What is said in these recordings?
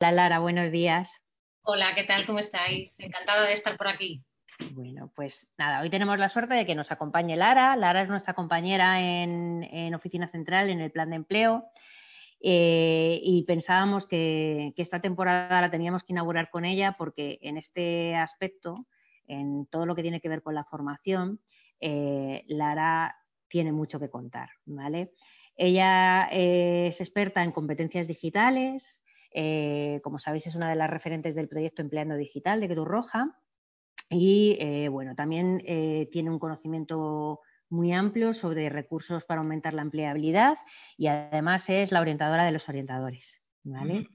Hola Lara, buenos días. Hola, ¿qué tal? ¿Cómo estáis? Encantada de estar por aquí. Bueno, pues nada, hoy tenemos la suerte de que nos acompañe Lara. Lara es nuestra compañera en, en Oficina Central en el Plan de Empleo. Eh, y pensábamos que, que, esta temporada la teníamos que inaugurar con ella porque en este aspecto, en todo lo que tiene que ver con la formación, eh, Lara tiene mucho que contar, ¿vale? Ella eh, es experta en competencias digitales, eh, como sabéis es una de las referentes del proyecto Empleando Digital de Cruz Roja y eh, bueno, también tiene un conocimiento muy amplio sobre recursos para aumentar la empleabilidad y además es la orientadora de los orientadores. ¿vale?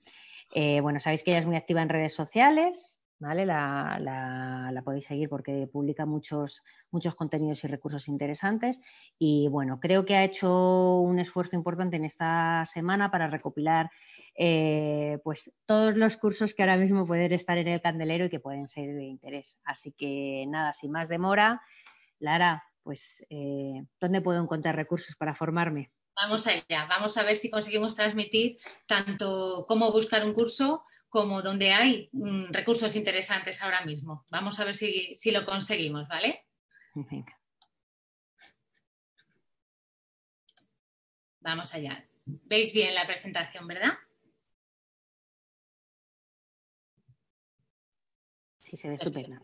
eh, bueno, sabéis que ella es muy activa en redes sociales, ¿vale? La, la, la, podéis seguir porque publica muchos, muchos contenidos y recursos interesantes. Y bueno, creo que ha hecho un esfuerzo importante en esta semana para recopilar eh, pues todos los cursos que ahora mismo pueden estar en el candelero y que pueden ser de interés. Así que nada, sin más demora, Lara, pues, eh, ¿dónde puedo encontrar recursos para formarme? Vamos allá, vamos a ver si conseguimos transmitir tanto cómo buscar un curso como donde hay mm, recursos interesantes ahora mismo. Vamos a ver si, si lo conseguimos, ¿vale? Venga. Vamos allá. ¿Veis bien la presentación, verdad? Sí, se ve estupenda.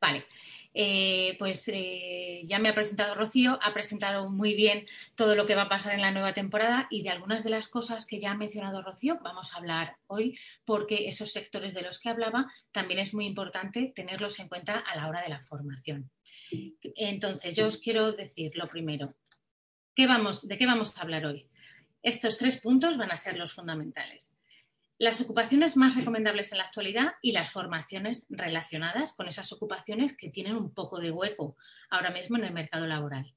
Vale. Eh, pues eh, ya me ha presentado Rocío, ha presentado muy bien todo lo que va a pasar en la nueva temporada y de algunas de las cosas que ya ha mencionado Rocío vamos a hablar hoy porque esos sectores de los que hablaba también es muy importante tenerlos en cuenta a la hora de la formación. Entonces, yo os quiero decir lo primero, ¿qué vamos, ¿de qué vamos a hablar hoy? Estos tres puntos van a ser los fundamentales las ocupaciones más recomendables en la actualidad y las formaciones relacionadas con esas ocupaciones que tienen un poco de hueco ahora mismo en el mercado laboral.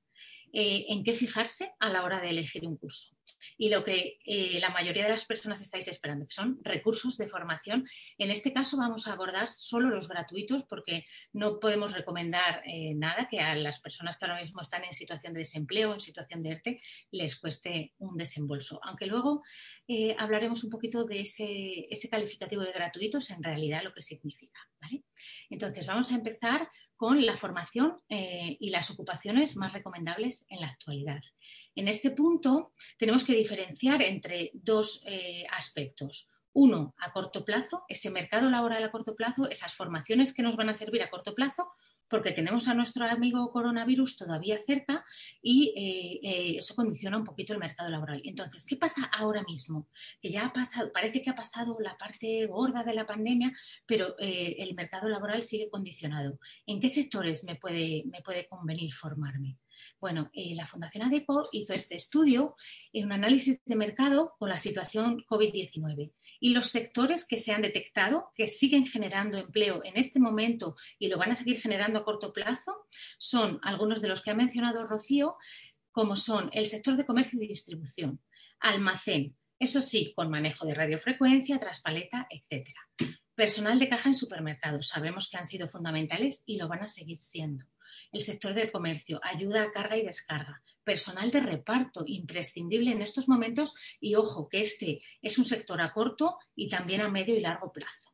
Eh, en qué fijarse a la hora de elegir un curso. Y lo que eh, la mayoría de las personas estáis esperando, que son recursos de formación. En este caso vamos a abordar solo los gratuitos porque no podemos recomendar eh, nada que a las personas que ahora mismo están en situación de desempleo, en situación de ERTE, les cueste un desembolso. Aunque luego eh, hablaremos un poquito de ese, calificativo de gratuitos, en realidad lo que significa. Entonces vamos a empezar con la formación y las ocupaciones más recomendables en la actualidad. En este punto tenemos que diferenciar entre dos eh, aspectos. Uno, a corto plazo, ese mercado laboral a corto plazo, esas formaciones que nos van a servir a corto plazo porque tenemos a nuestro amigo coronavirus todavía cerca y eh, eh, eso condiciona un poquito el mercado laboral. Entonces, ¿qué pasa ahora mismo? Que ya ha pasado, parece que ha pasado la parte gorda de la pandemia, pero el mercado laboral sigue condicionado. ¿En qué sectores me puede, me puede convenir formarme? Bueno, eh, la Fundación ADECO hizo este estudio en un análisis de mercado con la situación COVID-19 y los sectores que se han detectado, que siguen generando empleo en este momento y lo van a seguir generando a corto plazo, son algunos de los que ha mencionado Rocío, como son el sector de comercio y distribución, almacén, eso sí, con manejo de radiofrecuencia, traspaleta, etc. Personal de caja en supermercados, sabemos que han sido fundamentales y lo van a seguir siendo el sector del comercio, ayuda a carga y descarga, personal de reparto, imprescindible en estos momentos y ojo que este es un sector a corto y también a medio y largo plazo.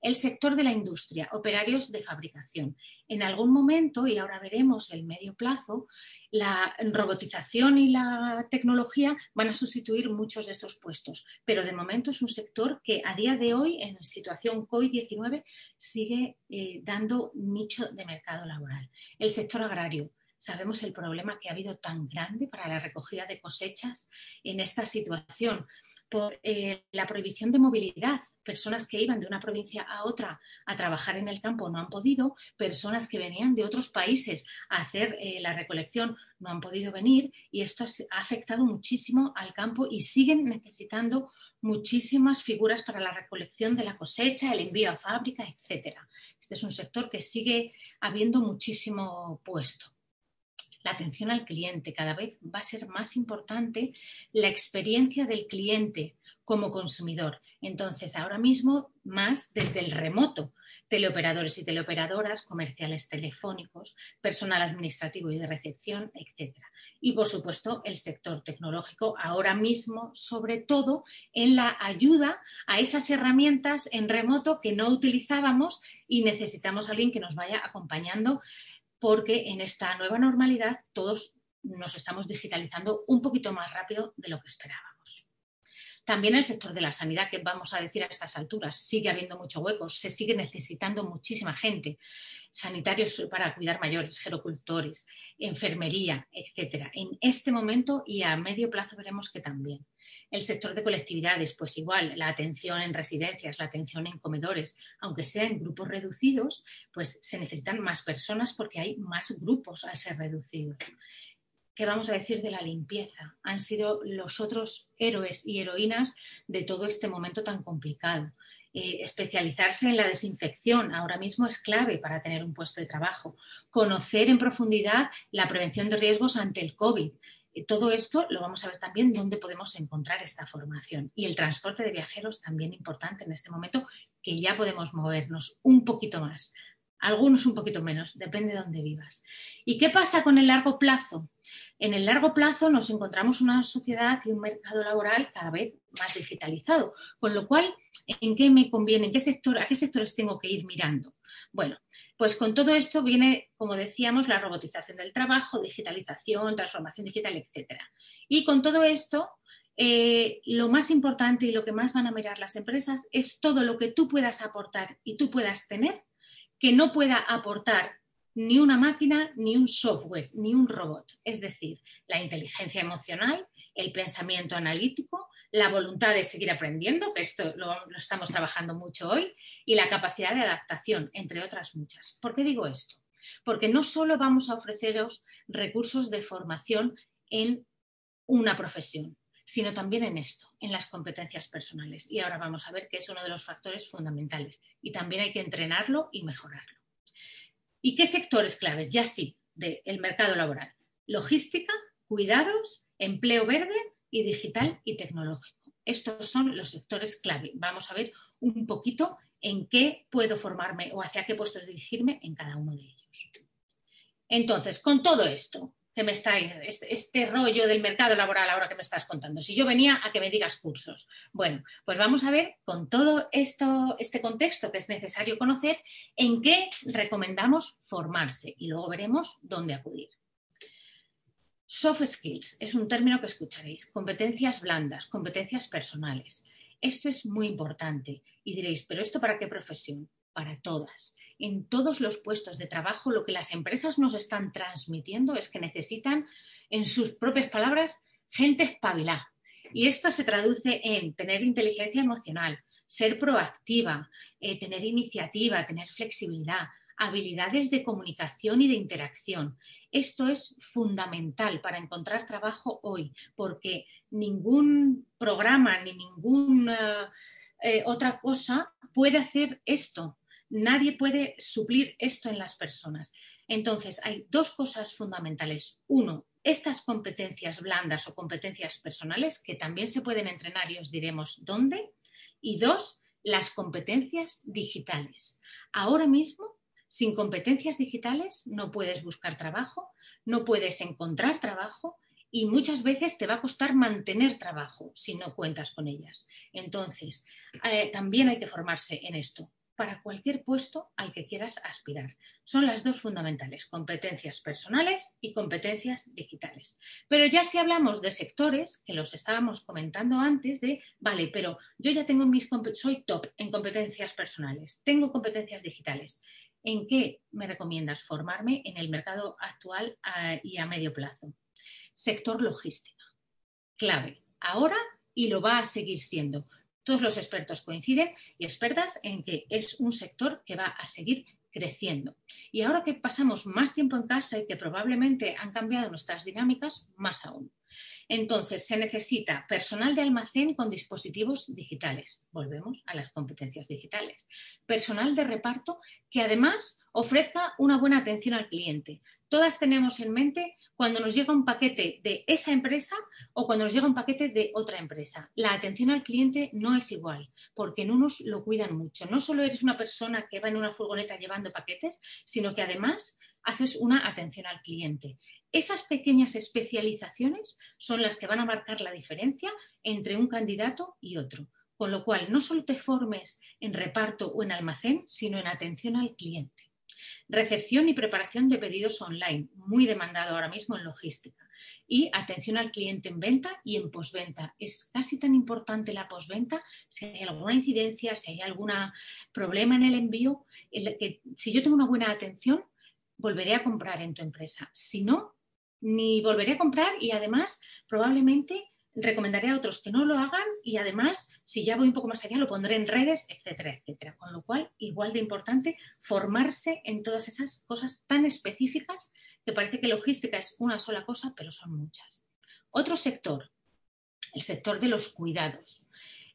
El sector de la industria, operarios de fabricación. En algún momento, y ahora veremos el medio plazo, la robotización y la tecnología van a sustituir muchos de estos puestos, pero de momento es un sector que a día de hoy, en situación COVID-19, sigue eh, dando nicho de mercado laboral. El sector agrario, sabemos el problema que ha habido tan grande para la recogida de cosechas en esta situación por eh, la prohibición de movilidad. Personas que iban de una provincia a otra a trabajar en el campo no han podido, personas que venían de otros países a hacer eh, la recolección no han podido venir y esto ha afectado muchísimo al campo y siguen necesitando muchísimas figuras para la recolección de la cosecha, el envío a fábrica, etc. Este es un sector que sigue habiendo muchísimo puesto. La atención al cliente cada vez va a ser más importante la experiencia del cliente como consumidor. Entonces, ahora mismo más desde el remoto, teleoperadores y teleoperadoras, comerciales telefónicos, personal administrativo y de recepción, etc. Y, por supuesto, el sector tecnológico, ahora mismo, sobre todo en la ayuda a esas herramientas en remoto que no utilizábamos y necesitamos a alguien que nos vaya acompañando porque en esta nueva normalidad todos nos estamos digitalizando un poquito más rápido de lo que esperábamos. También el sector de la sanidad, que vamos a decir a estas alturas, sigue habiendo mucho hueco, se sigue necesitando muchísima gente, sanitarios para cuidar mayores, gerocultores, enfermería, etcétera. En este momento y a medio plazo veremos que también. El sector de colectividades, pues igual, la atención en residencias, la atención en comedores, aunque sea en grupos reducidos, pues se necesitan más personas porque hay más grupos a ser reducidos. ¿qué vamos a decir de la limpieza? Han sido los otros héroes y heroínas de todo este momento tan complicado. Eh, especializarse en la desinfección ahora mismo es clave para tener un puesto de trabajo. Conocer en profundidad la prevención de riesgos ante el COVID. Eh, todo esto lo vamos a ver también dónde podemos encontrar esta formación. Y el transporte de viajeros también importante en este momento, que ya podemos movernos un poquito más. Algunos un poquito menos, depende de dónde vivas. ¿Y qué pasa con el largo plazo? En el largo plazo nos encontramos una sociedad y un mercado laboral cada vez más digitalizado, con lo cual, ¿en qué me conviene? ¿En qué sector, ¿A qué sectores tengo que ir mirando? Bueno, pues con todo esto viene, como decíamos, la robotización del trabajo, digitalización, transformación digital, etc. Y con todo esto, eh, lo más importante y lo que más van a mirar las empresas es todo lo que tú puedas aportar y tú puedas tener que no pueda aportar ni una máquina, ni un software, ni un robot. Es decir, la inteligencia emocional, el pensamiento analítico, la voluntad de seguir aprendiendo, que esto lo, estamos trabajando mucho hoy, y la capacidad de adaptación, entre otras muchas. ¿Por qué digo esto? Porque no solo vamos a ofreceros recursos de formación en una profesión, sino también en esto, en las competencias personales. Y ahora vamos a ver que es uno de los factores fundamentales y también hay que entrenarlo y mejorarlo. ¿Y qué sectores claves? Ya sí, del mercado laboral. Logística, cuidados, empleo verde y digital y tecnológico. Estos son los sectores clave. Vamos a ver un poquito en qué puedo formarme o hacia qué puestos dirigirme en cada uno de ellos. Entonces, con todo esto, que me estáis, este, este, rollo del mercado laboral ahora que me estás contando. Si yo venía a que me digas cursos. Bueno, pues vamos a ver con todo esto, este contexto que es necesario conocer, en qué recomendamos formarse y luego veremos dónde acudir. Soft skills es un término que escucharéis, competencias blandas, competencias personales. Esto es muy importante y diréis, pero ¿esto para qué profesión? Para todas en todos los puestos de trabajo, lo que las empresas nos están transmitiendo es que necesitan, en sus propias palabras, gente espabilada. Y esto se traduce en tener inteligencia emocional, ser proactiva, eh, tener iniciativa, tener flexibilidad, habilidades de comunicación y de interacción. Esto es fundamental para encontrar trabajo hoy, porque ningún programa ni ninguna eh, otra cosa puede hacer esto. Nadie puede suplir esto en las personas. Entonces, hay dos cosas fundamentales. Uno, estas competencias blandas o competencias personales que también se pueden entrenar y os diremos dónde. Y dos, las competencias digitales. Ahora mismo, sin competencias digitales, no puedes buscar trabajo, no puedes encontrar trabajo y muchas veces te va a costar mantener trabajo si no cuentas con ellas. Entonces, eh, también hay que formarse en esto para cualquier puesto al que quieras aspirar. Son las dos fundamentales, competencias personales y competencias digitales. Pero ya si hablamos de sectores, que los estábamos comentando antes, de, vale, pero yo ya tengo mis, soy top en competencias personales, tengo competencias digitales. ¿En qué me recomiendas formarme en el mercado actual y a medio plazo? Sector logística, clave, ahora y lo va a seguir siendo. Todos los expertos coinciden y expertas en que es un sector que va a seguir creciendo. Y ahora que pasamos más tiempo en casa y que probablemente han cambiado nuestras dinámicas, más aún. Entonces, se necesita personal de almacén con dispositivos digitales. Volvemos a las competencias digitales. Personal de reparto que además ofrezca una buena atención al cliente. Todas tenemos en mente cuando nos llega un paquete de esa empresa o cuando nos llega un paquete de otra empresa. La atención al cliente no es igual, porque en unos lo cuidan mucho. No solo eres una persona que va en una furgoneta llevando paquetes, sino que además haces una atención al cliente. Esas pequeñas especializaciones son las que van a marcar la diferencia entre un candidato y otro. Con lo cual, no solo te formes en reparto o en almacén, sino en atención al cliente. Recepción y preparación de pedidos online, muy demandado ahora mismo en logística. Y atención al cliente en venta y en posventa. Es casi tan importante la posventa, si hay alguna incidencia, si hay algún problema en el envío, que si yo tengo una buena atención, volveré a comprar en tu empresa. Si no, ni volveré a comprar y además probablemente recomendaré a otros que no lo hagan y además, si ya voy un poco más allá, lo pondré en redes, etcétera, etcétera. Con lo cual, igual de importante formarse en todas esas cosas tan específicas que parece que logística es una sola cosa, pero son muchas. Otro sector, el sector de los cuidados.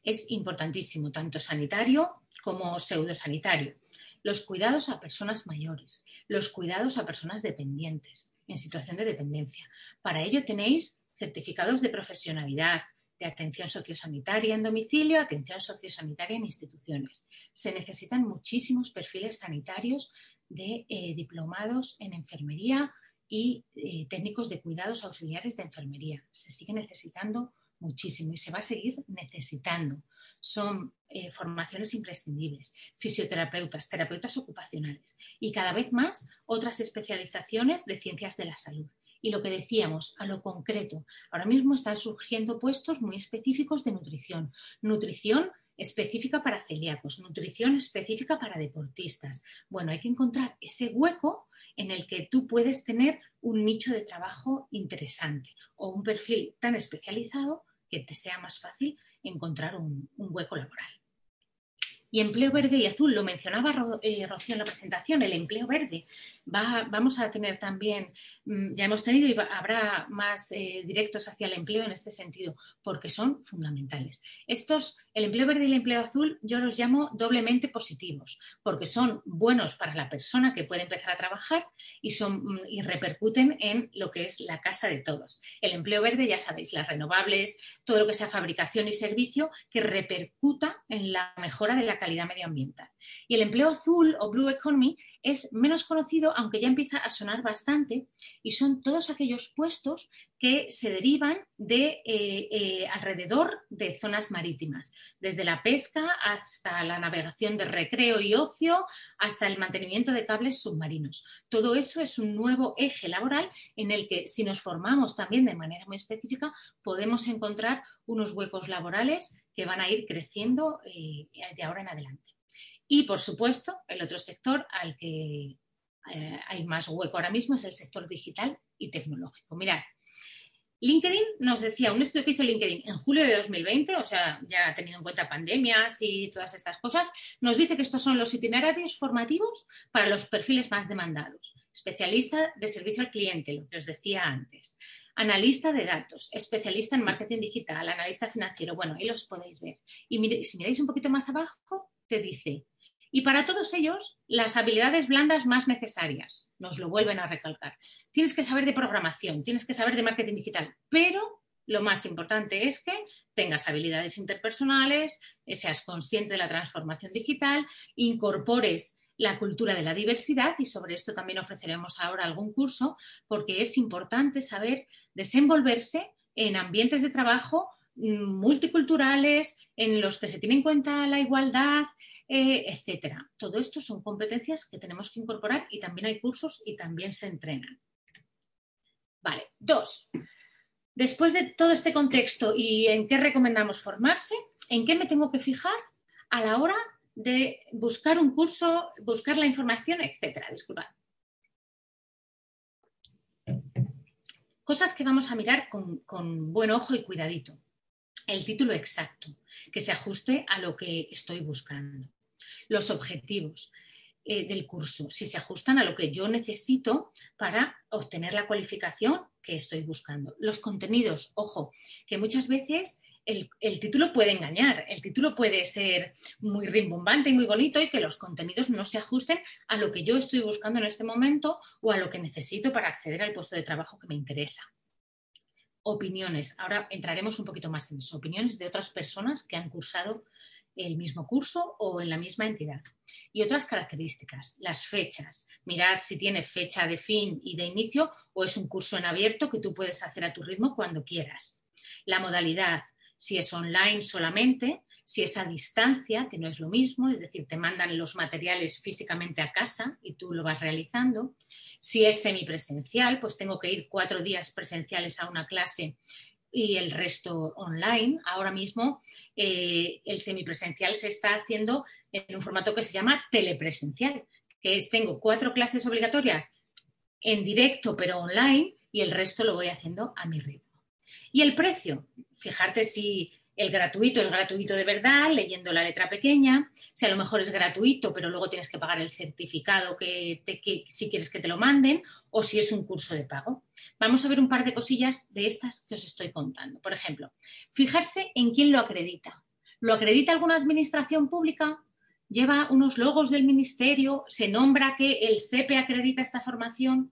Es importantísimo, tanto sanitario como pseudosanitario. Los cuidados a personas mayores, los cuidados a personas dependientes, en situación de dependencia. Para ello tenéis certificados de profesionalidad, de atención sociosanitaria en domicilio, atención sociosanitaria en instituciones. Se necesitan muchísimos perfiles sanitarios de eh, diplomados en enfermería y eh, técnicos de cuidados auxiliares de enfermería. Se sigue necesitando muchísimo y se va a seguir necesitando. Son eh, formaciones imprescindibles, fisioterapeutas, terapeutas ocupacionales y cada vez más otras especializaciones de ciencias de la salud. Y lo que decíamos, a lo concreto, ahora mismo están surgiendo puestos muy específicos de nutrición. Nutrición específica para celíacos, nutrición específica para deportistas. Bueno, hay que encontrar ese hueco en el que tú puedes tener un nicho de trabajo interesante o un perfil tan especializado que te sea más fácil encontrar un, un hueco laboral. Y empleo verde y azul, lo mencionaba eh, Rocío en la presentación, el empleo verde. Va, vamos a tener también, mm, ya hemos tenido y habrá más eh, directos hacia el empleo en este sentido, porque son fundamentales. Estos, el empleo verde y el empleo azul, yo los llamo doblemente positivos, porque son buenos para la persona que puede empezar a trabajar y, son, mm, y repercuten en lo que es la casa de todos. El empleo verde, ya sabéis, las renovables, todo lo que sea fabricación y servicio, que repercuta en la mejora de la calidad medioambiental. Y el empleo azul o blue economy es menos conocido, aunque ya empieza a sonar bastante, y son todos aquellos puestos que se derivan de eh, eh, alrededor de zonas marítimas, desde la pesca hasta la navegación de recreo y ocio, hasta el mantenimiento de cables submarinos. Todo eso es un nuevo eje laboral en el que, si nos formamos también de manera muy específica, podemos encontrar unos huecos laborales que van a ir creciendo eh, de ahora en adelante. Y, por supuesto, el otro sector al que eh, hay más hueco ahora mismo es el sector digital y tecnológico. Mirad, LinkedIn nos decía, un estudio que hizo LinkedIn en julio de 2020, o sea, ya teniendo en cuenta pandemias y todas estas cosas, nos dice que estos son los itinerarios formativos para los perfiles más demandados. Especialista de servicio al cliente, lo que os decía antes. Analista de datos, especialista en marketing digital, analista financiero. Bueno, ahí los podéis ver. Y si miráis un poquito más abajo, te dice y para todos ellos, las habilidades blandas más necesarias, nos lo vuelven a recalcar. Tienes que saber de programación, tienes que saber de marketing digital, pero lo más importante es que tengas habilidades interpersonales, seas consciente de la transformación digital, incorpores la cultura de la diversidad y sobre esto también ofreceremos ahora algún curso porque es importante saber desenvolverse en ambientes de trabajo mm, multiculturales en los que se tiene en cuenta la igualdad, eh, etcétera. Todo esto son competencias que tenemos que incorporar y también hay cursos y también se entrenan. Vale, dos. Después de todo este contexto y en qué recomendamos formarse, ¿en qué me tengo que fijar a la hora de buscar un curso, buscar la información, etcétera? Disculpad. Cosas que vamos a mirar con, con buen ojo y cuidadito. El título exacto, que se ajuste a lo que estoy buscando los objetivos eh, del curso, si se ajustan a lo que yo necesito para obtener la cualificación que estoy buscando. Los contenidos, ojo, que muchas veces el, título puede engañar, el título puede ser muy rimbombante y muy bonito y que los contenidos no se ajusten a lo que yo estoy buscando en este momento o a lo que necesito para acceder al puesto de trabajo que me interesa. Opiniones. Ahora entraremos un poquito más en eso. Opiniones de otras personas que han cursado el mismo curso o en la misma entidad. Y otras características, las fechas. Mirad si tiene fecha de fin y de inicio o es un curso en abierto que tú puedes hacer a tu ritmo cuando quieras. La modalidad, si es online solamente, si es a distancia, que no es lo mismo, es decir, te mandan los materiales físicamente a casa y tú lo vas realizando. Si es semipresencial, pues tengo que ir cuatro días presenciales a una clase y el resto online. Ahora mismo eh, el semipresencial se está haciendo en un formato que se llama telepresencial, que es tengo cuatro clases obligatorias en directo pero online y el resto lo voy haciendo a mi ritmo. Y el precio, fijarte si el gratuito es gratuito de verdad, leyendo la letra pequeña. Si a lo mejor es gratuito, pero luego tienes que pagar el certificado que, si quieres que te lo manden, o si es un curso de pago. Vamos a ver un par de cosillas de estas que os estoy contando. Por ejemplo, fijarse en quién lo acredita. ¿Lo acredita alguna administración pública? ¿Lleva unos logos del ministerio? ¿Se nombra que el SEPE acredita esta formación?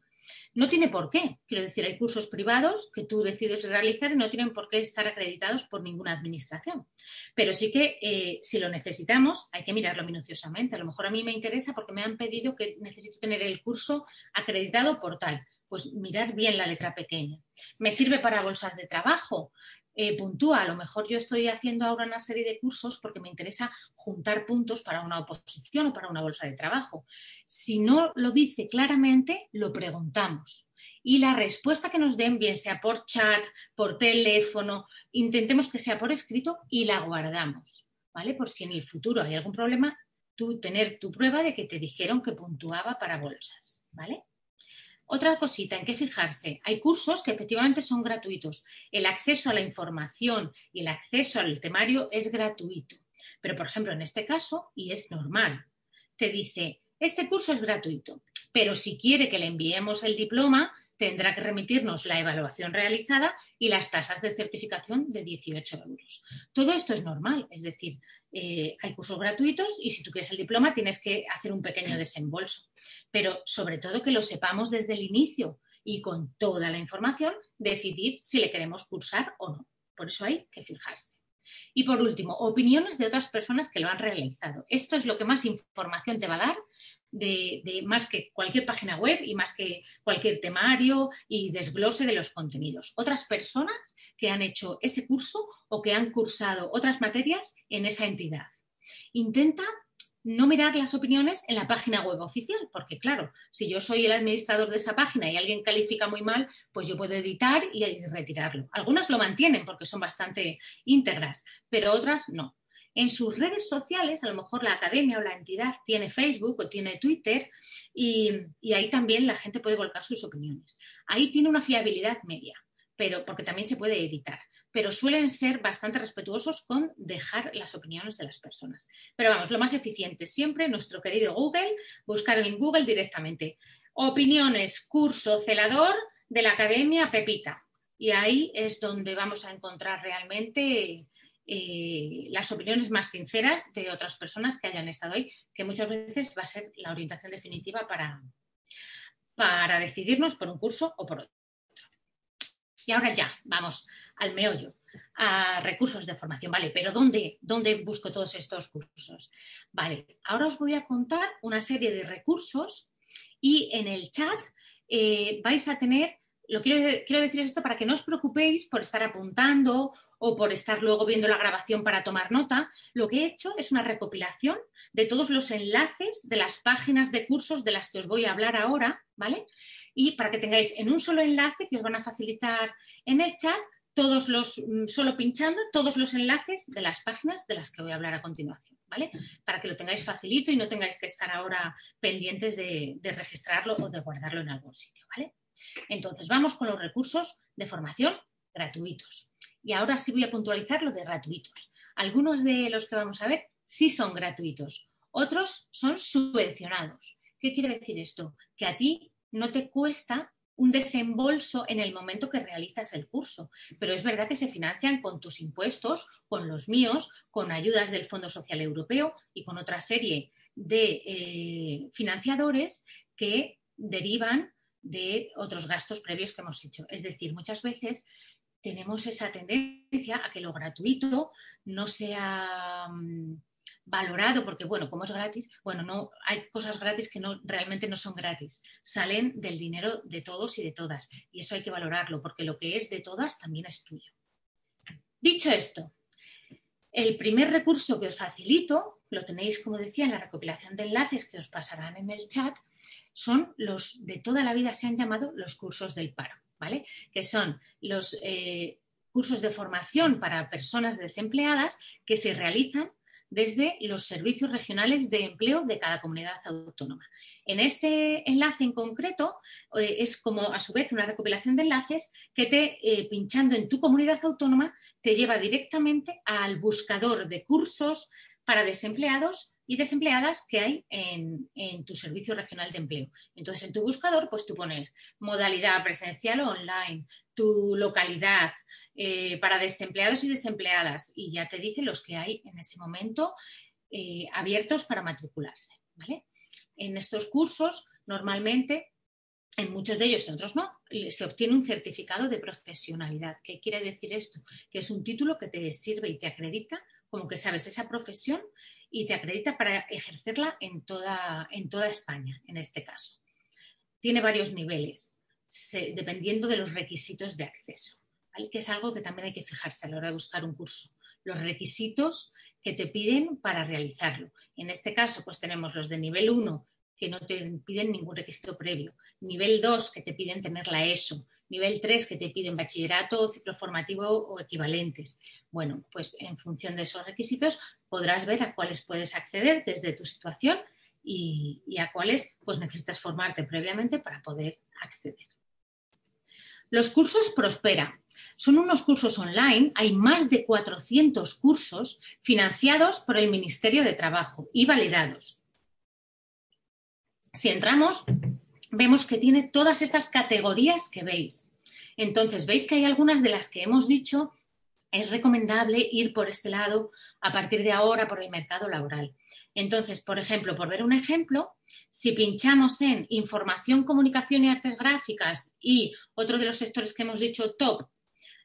No tiene por qué. Quiero decir, hay cursos privados que tú decides realizar y no tienen por qué estar acreditados por ninguna administración. Pero sí que eh, si lo necesitamos, hay que mirarlo minuciosamente. A lo mejor a mí me interesa porque me han pedido que necesito tener el curso acreditado por tal. Pues mirar bien la letra pequeña. ¿Me sirve para bolsas de trabajo? Eh, puntúa. A lo mejor yo estoy haciendo ahora una serie de cursos porque me interesa juntar puntos para una oposición o para una bolsa de trabajo. Si no lo dice claramente, lo preguntamos. Y la respuesta que nos den, bien sea por chat, por teléfono, intentemos que sea por escrito y la guardamos, ¿vale? Por si en el futuro hay algún problema, tú tener tu prueba de que te dijeron que puntuaba para bolsas, ¿vale? Otra cosita en que fijarse, hay cursos que efectivamente son gratuitos. El acceso a la información y el acceso al temario es gratuito. Pero, por ejemplo, en este caso, y es normal, te dice, este curso es gratuito, pero si quiere que le enviemos el diploma, tendrá que remitirnos la evaluación realizada y las tasas de certificación de 18 euros. Todo esto es normal, es decir, eh, hay cursos gratuitos y si tú quieres el diploma tienes que hacer un pequeño desembolso, pero sobre todo que lo sepamos desde el inicio y con toda la información decidir si le queremos cursar o no. Por eso hay que fijarse. Y por último, opiniones de otras personas que lo han realizado. Esto es lo que más información te va a dar de, más que cualquier página web y más que cualquier temario y desglose de los contenidos. Otras personas que han hecho ese curso o que han cursado otras materias en esa entidad. Intenta no mirar las opiniones en la página web oficial, porque claro, si yo soy el administrador de esa página y alguien califica muy mal, pues yo puedo editar y retirarlo. Algunas lo mantienen porque son bastante íntegras, pero otras no. En sus redes sociales, a lo mejor la academia o la entidad tiene Facebook o tiene Twitter y, ahí también la gente puede volcar sus opiniones. Ahí tiene una fiabilidad media, pero porque también se puede editar pero suelen ser bastante respetuosos con dejar las opiniones de las personas. Pero vamos, lo más eficiente siempre, nuestro querido Google, buscar en Google directamente. Opiniones, curso celador de la Academia Pepita. Y ahí es donde vamos a encontrar realmente eh, las opiniones más sinceras de otras personas que hayan estado ahí, que muchas veces va a ser la orientación definitiva para, para decidirnos por un curso o por otro. Y ahora ya, vamos al meollo, a recursos de formación, ¿vale? Pero ¿dónde, ¿dónde busco todos estos cursos? Vale, ahora os voy a contar una serie de recursos y en el chat eh, vais a tener lo quiero, quiero decir esto para que no os preocupéis por estar apuntando o por estar luego viendo la grabación para tomar nota. Lo que he hecho es una recopilación de todos los enlaces de las páginas de cursos de las que os voy a hablar ahora, ¿vale? Y para que tengáis en un solo enlace que os van a facilitar en el chat todos los, mm, solo pinchando todos los enlaces de las páginas de las que voy a hablar a continuación, ¿vale? Para que lo tengáis facilito y no tengáis que estar ahora pendientes de, de registrarlo o de guardarlo en algún sitio, ¿vale? Entonces, vamos con los recursos de formación gratuitos. Y ahora sí voy a puntualizar lo de gratuitos. Algunos de los que vamos a ver sí son gratuitos, otros son subvencionados. ¿Qué quiere decir esto? Que a ti no te cuesta un desembolso en el momento que realizas el curso, pero es verdad que se financian con tus impuestos, con los míos, con ayudas del Fondo Social Europeo y con otra serie de eh, financiadores que derivan de otros gastos previos que hemos hecho. Es decir, muchas veces tenemos esa tendencia a que lo gratuito no sea mm, valorado, porque bueno, como es gratis, bueno, no hay cosas gratis que no realmente no son gratis, salen del dinero de todos y de todas, y eso hay que valorarlo, porque lo que es de todas también es tuyo. Dicho esto, el primer recurso que os facilito, lo tenéis, como decía, en la recopilación de enlaces que os pasarán en el chat, son los de toda la vida se han llamado los cursos del paro, Que son los eh, cursos de formación para personas desempleadas que se realizan desde los servicios regionales de empleo de cada comunidad autónoma. En este enlace en concreto eh, es como a su vez una recopilación de enlaces que te, eh, pinchando en tu comunidad autónoma, te lleva directamente al buscador de cursos para desempleados y desempleadas que hay en, tu servicio regional de empleo. Entonces, en tu buscador, pues tú pones modalidad presencial o online, tu localidad eh, para desempleados y desempleadas y ya te dice los que hay en ese momento eh, abiertos para matricularse. En estos cursos, normalmente, en muchos de ellos, en otros no, se obtiene un certificado de profesionalidad. ¿Qué quiere decir esto? Que es un título que te sirve y te acredita como que sabes esa profesión y te acredita para ejercerla en toda, en toda España, en este caso. Tiene varios niveles, dependiendo de los requisitos de acceso, que es algo que también hay que fijarse a la hora de buscar un curso. Los requisitos que te piden para realizarlo. En este caso, pues tenemos los de nivel 1, que no te piden ningún requisito previo. Nivel 2, que te piden tener la ESO. Nivel 3, que te piden bachillerato, ciclo formativo o equivalentes. Bueno, pues en función de esos requisitos podrás ver a cuáles puedes acceder desde tu situación y, a cuáles pues necesitas formarte previamente para poder acceder. Los cursos Prospera son unos cursos online, hay más de 400 cursos financiados por el Ministerio de Trabajo y validados. Si entramos, vemos que tiene todas estas categorías que veis. Entonces, veis que hay algunas de las que hemos dicho, es recomendable ir por este lado a partir de ahora por el mercado laboral. Entonces, por ejemplo, por ver un ejemplo, si pinchamos en información, comunicación y artes gráficas y otro de los sectores que hemos dicho top,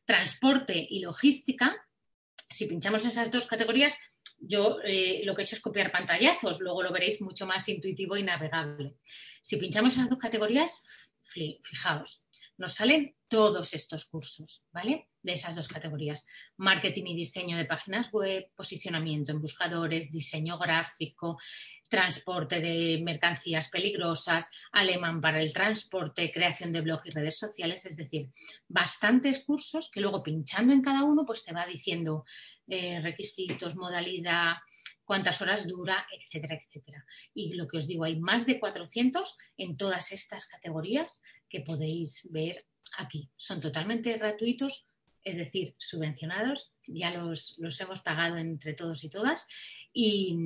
transporte y logística, si pinchamos esas dos categorías, yo eh, lo que he hecho es copiar pantallazos, luego lo veréis mucho más intuitivo y navegable. Si pinchamos esas dos categorías, fijaos, nos salen todos estos cursos, ¿vale? De esas dos categorías. Marketing y diseño de páginas web, posicionamiento en buscadores, diseño gráfico, transporte de mercancías peligrosas, alemán para el transporte, creación de blog y redes sociales, es decir, bastantes cursos que luego pinchando en cada uno pues te va diciendo eh, requisitos, modalidad, cuántas horas dura, etcétera, etcétera. Y lo que os digo, hay más de 400 en todas estas categorías que podéis ver aquí. Son totalmente gratuitos, es decir, subvencionados, ya los, hemos pagado entre todos y todas y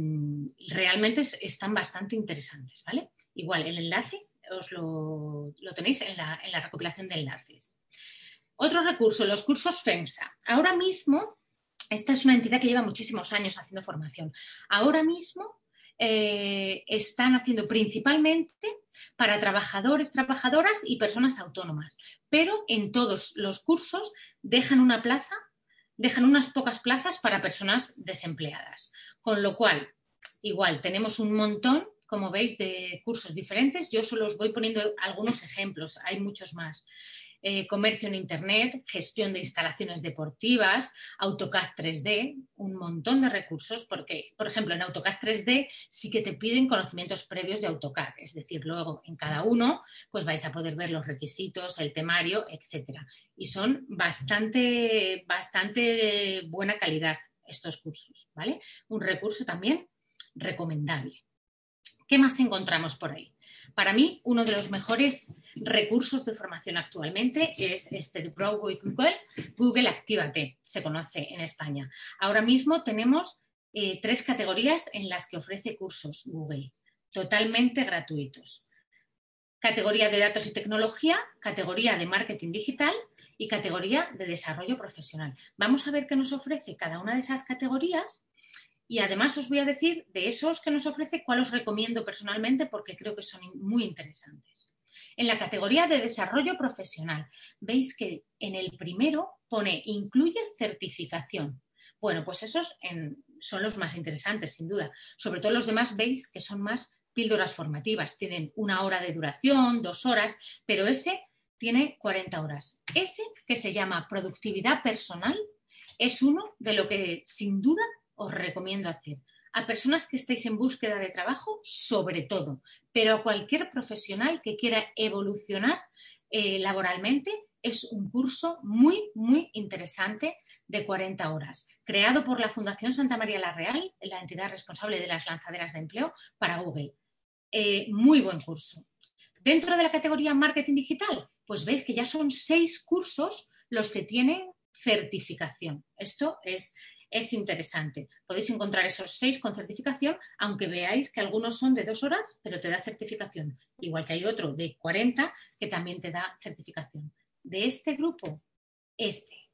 realmente están bastante interesantes, ¿vale? Igual, el enlace os lo, tenéis en la, en la recopilación de enlaces. Otro recurso, los cursos FEMSA. Ahora mismo esta es una entidad que lleva muchísimos años haciendo formación. Ahora mismo eh, están haciendo principalmente para trabajadores, trabajadoras y personas autónomas, pero en todos los cursos dejan una plaza, dejan unas pocas plazas para personas desempleadas. Con lo cual, igual, tenemos un montón, como veis, de cursos diferentes. Yo solo os voy poniendo algunos ejemplos, hay muchos más. Eh, comercio en Internet, gestión de instalaciones deportivas, AutoCAD 3D, un montón de recursos, porque, por ejemplo, en AutoCAD 3D sí que te piden conocimientos previos de AutoCAD, es decir, luego en cada uno pues vais a poder ver los requisitos, el temario, etcétera. Y son bastante, bastante buena calidad estos cursos, ¿vale? Un recurso también recomendable. ¿Qué más encontramos por ahí? Para mí, uno de los mejores recursos de formación actualmente es este Grow Google, Google Actívate, se conoce en España. Ahora mismo tenemos eh, tres categorías en las que ofrece cursos Google, totalmente gratuitos. categoría de datos y tecnología, categoría de marketing digital y categoría de desarrollo profesional. Vamos a ver qué nos ofrece cada una de esas categorías y además os voy a decir de esos que nos ofrece cuál os recomiendo personalmente porque creo que son muy interesantes. En la categoría de desarrollo profesional, veis que en el primero pone incluye certificación. Bueno, pues esos son los más interesantes, sin duda. Sobre todo los demás veis que son más píldoras formativas. Tienen una hora de duración, dos horas, pero ese tiene 40 horas. Ese, que se llama productividad personal, es uno de lo que sin duda os recomiendo hacer. A personas que estéis en búsqueda de trabajo, sobre todo, pero a cualquier profesional que quiera evolucionar eh, laboralmente, es un curso muy, muy interesante de 40 horas, creado por la Fundación Santa María la Real, la entidad responsable de las lanzaderas de empleo para Google. Eh, muy buen curso. Dentro de la categoría marketing digital, pues veis que ya son seis cursos los que tienen certificación. Esto es, es interesante. Podéis encontrar esos seis con certificación, aunque veáis que algunos son de dos horas, pero te da certificación. Igual que hay otro de 40 que también te da certificación. De este grupo, este,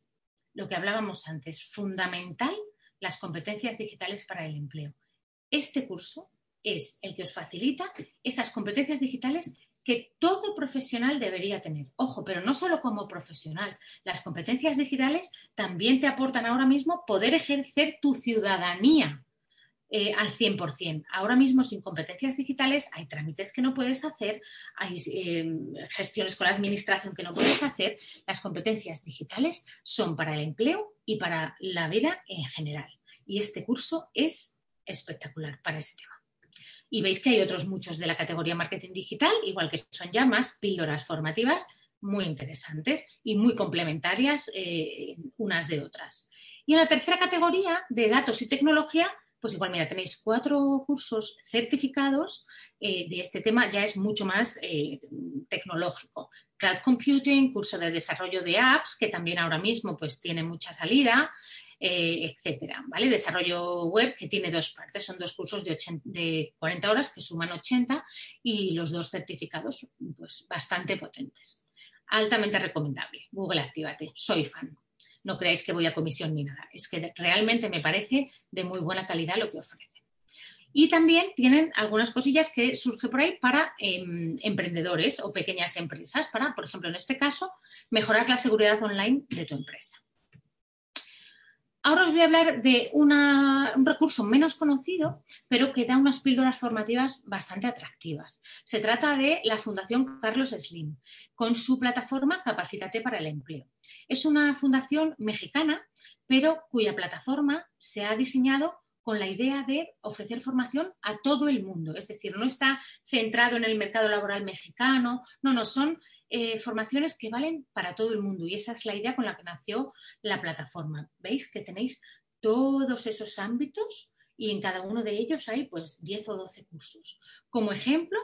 lo que hablábamos antes, fundamental las competencias digitales para el empleo. Este curso es el que os facilita esas competencias digitales que todo profesional debería tener. Ojo, pero no solo como profesional. Las competencias digitales también te aportan ahora mismo poder ejercer tu ciudadanía eh, al 100%. Ahora mismo sin competencias digitales hay trámites que no puedes hacer, hay eh, gestiones con la administración que no puedes hacer. Las competencias digitales son para el empleo y para la vida en general. Y este curso es espectacular para ese tema. Y veis que hay otros muchos de la categoría marketing digital, igual que son ya más píldoras formativas muy interesantes y muy complementarias eh, unas de otras. Y en la tercera categoría de datos y tecnología, pues igual, mira, tenéis cuatro cursos certificados eh, de este tema, ya es mucho más eh, tecnológico. Cloud Computing, curso de desarrollo de apps, que también ahora mismo pues tiene mucha salida, eh, etcétera. ¿vale? Desarrollo web que tiene dos partes, son dos cursos de, de 40 horas que suman 80 y los dos certificados pues, bastante potentes. Altamente recomendable. Google Actívate, soy fan. No creáis que voy a comisión ni nada, es que realmente me parece de muy buena calidad lo que ofrece. Y también tienen algunas cosillas que surgen por ahí para em, emprendedores o pequeñas empresas, para, por ejemplo, en este caso, mejorar la seguridad online de tu empresa. Ahora os voy a hablar de un recurso menos conocido, pero que da unas píldoras formativas bastante atractivas. Se trata de la Fundación Carlos Slim, con su plataforma Capacítate para el Empleo. Es una fundación mexicana, pero cuya plataforma se ha diseñado con la idea de ofrecer formación a todo el mundo. Es decir, no está centrado en el mercado laboral mexicano, no, no, son eh, formaciones que valen para todo el mundo y esa es la idea con la que nació la plataforma. ¿Veis que tenéis todos esos ámbitos y en cada uno de ellos hay pues 10 o 12 cursos? Como ejemplo,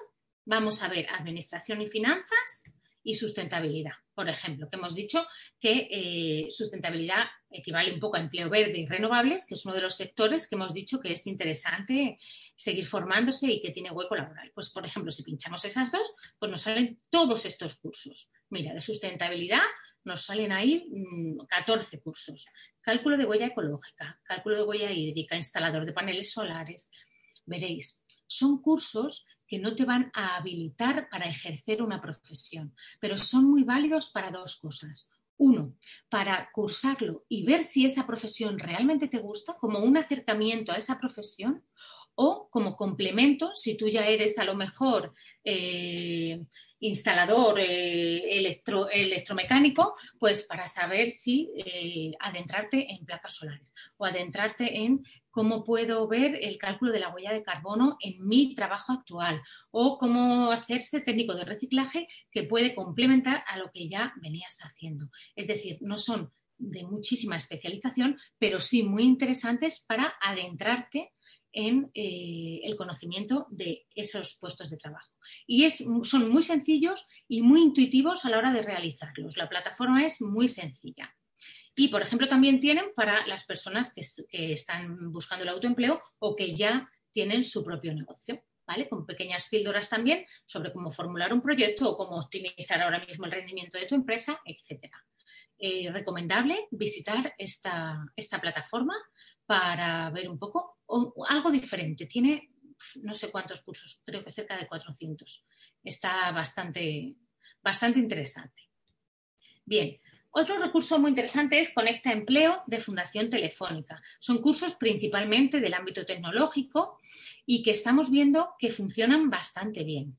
vamos a ver administración y finanzas y sustentabilidad. Por ejemplo, que hemos dicho que eh, sustentabilidad equivale un poco a empleo verde y renovables, que es uno de los sectores que hemos dicho que es interesante seguir formándose y que tiene hueco laboral. Pues, por ejemplo, si pinchamos esas dos, pues nos salen todos estos cursos. Mira, de sustentabilidad nos salen ahí 14 mm, cursos. Cálculo de huella ecológica, cálculo de huella hídrica, instalador de paneles solares. Veréis, son cursos que no te van a habilitar para ejercer una profesión, pero son muy válidos para dos cosas. Uno, para cursarlo y ver si esa profesión realmente te gusta, como un acercamiento a esa profesión, o como complemento, si tú ya eres a lo mejor eh, instalador eh, electromecánico, pues para saber si eh, adentrarte en placas solares o adentrarte en cómo puedo ver el cálculo de la huella de carbono en mi trabajo actual o cómo hacerse técnico de reciclaje que puede complementar a lo que ya venías haciendo. Es decir, no son de muchísima especialización, pero sí muy interesantes para adentrarte en eh, el conocimiento de esos puestos de trabajo. Y son muy sencillos y muy intuitivos a la hora de realizarlos. La plataforma es muy sencilla. Y, por ejemplo, también tienen para las personas que, están buscando el autoempleo o que ya tienen su propio negocio. ¿vale? Con pequeñas píldoras también sobre cómo formular un proyecto o cómo optimizar ahora mismo el rendimiento de tu empresa, etc. Eh, recomendable visitar esta, esta plataforma para ver un poco algo diferente. Tiene no sé cuántos cursos, creo que cerca de 400. Está bastante, bastante interesante. Bien, otro recurso muy interesante es Conecta Empleo de Fundación Telefónica. Son cursos principalmente del ámbito tecnológico y que estamos viendo que funcionan bastante bien.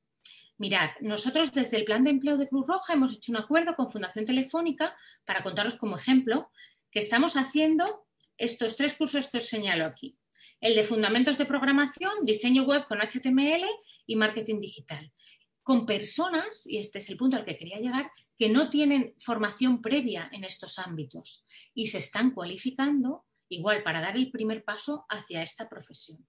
Mirad, nosotros desde el Plan de Empleo de Cruz Roja hemos hecho un acuerdo con Fundación Telefónica para contaros como ejemplo que estamos haciendo estos tres cursos que os señalo aquí. El de Fundamentos de Programación, Diseño Web con HTML y Marketing Digital. Con personas, y este es el punto al que quería llegar, que no tienen formación previa en estos ámbitos y se están cualificando igual para dar el primer paso hacia esta profesión.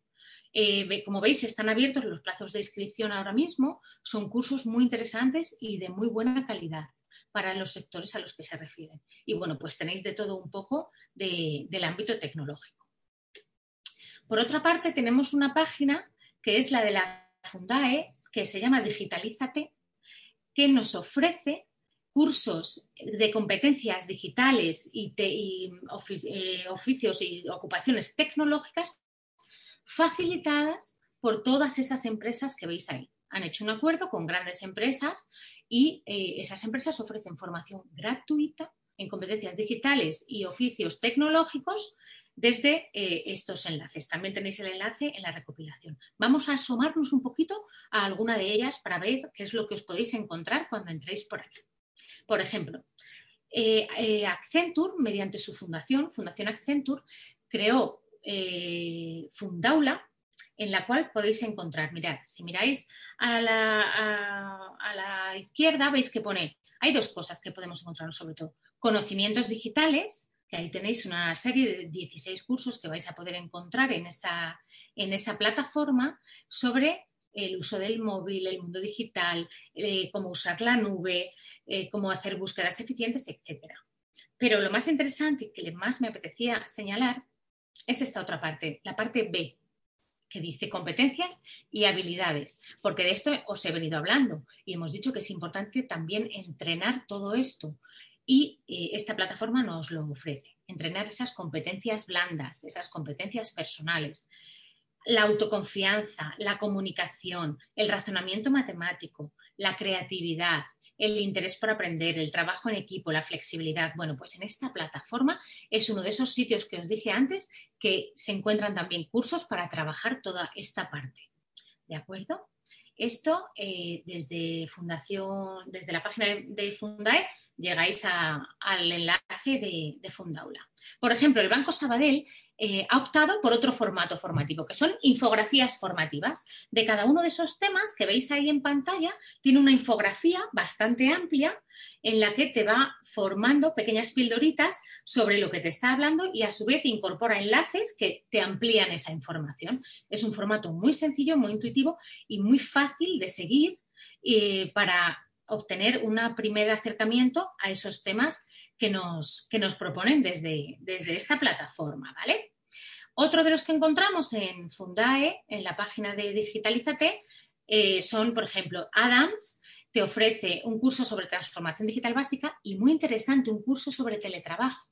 Eh, como veis, están abiertos los plazos de inscripción ahora mismo, son cursos muy interesantes y de muy buena calidad para los sectores a los que se refieren. Y bueno, pues tenéis de todo un poco del ámbito tecnológico. Por otra parte, tenemos una página que es la de la Fundae, que se llama Digitalízate, que nos ofrece cursos de competencias digitales y, eh, oficios y ocupaciones tecnológicas facilitadas por todas esas empresas que veis ahí. Han hecho un acuerdo con grandes empresas y eh, esas empresas ofrecen formación gratuita en competencias digitales y oficios tecnológicos desde eh, estos enlaces. También tenéis el enlace en la recopilación. Vamos a asomarnos un poquito a alguna de ellas para ver qué es lo que os podéis encontrar cuando entréis por aquí. Por ejemplo, eh, eh, Accenture, mediante su fundación, Fundación Accenture, creó Fundaula, en la cual podéis encontrar, mirad, si miráis a la, izquierda, veis que pone, hay dos cosas que podemos encontrar sobre todo, conocimientos digitales, que ahí tenéis una serie de 16 cursos que vais a poder encontrar en esa, en plataforma sobre el uso del móvil, el mundo digital, cómo usar la nube, eh, cómo hacer búsquedas eficientes, etc. Pero lo más interesante y que más me apetecía señalar es esta otra parte, la parte B, que dice competencias y habilidades, porque de esto os he venido hablando y hemos dicho que es importante también entrenar todo esto. Y eh, esta plataforma nos lo ofrece, entrenar esas competencias blandas, esas competencias personales, la autoconfianza, la comunicación, el razonamiento matemático, la creatividad, el interés por aprender, el trabajo en equipo, la flexibilidad. Bueno, pues en esta plataforma es uno de esos sitios que os dije antes que se encuentran también cursos para trabajar toda esta parte. ¿De acuerdo? Esto eh, desde Fundación, desde la página de, Fundae llegáis al enlace de, de Fundaula. Por ejemplo, el Banco Sabadell eh, ha optado por otro formato formativo, que son infografías formativas. De cada uno de esos temas que veis ahí en pantalla, tiene una infografía bastante amplia en la que te va formando pequeñas pildoritas sobre lo que te está hablando y a su vez incorpora enlaces que te amplían esa información. Es un formato muy sencillo, muy intuitivo y muy fácil de seguir eh, para obtener un primer acercamiento a esos temas que nos, que nos proponen desde, desde esta plataforma, ¿vale? Otro de los que encontramos en Fundae, en la página de Digitalízate, eh, son, por ejemplo, Adams, te ofrece un curso sobre transformación digital básica y muy interesante, un curso sobre teletrabajo.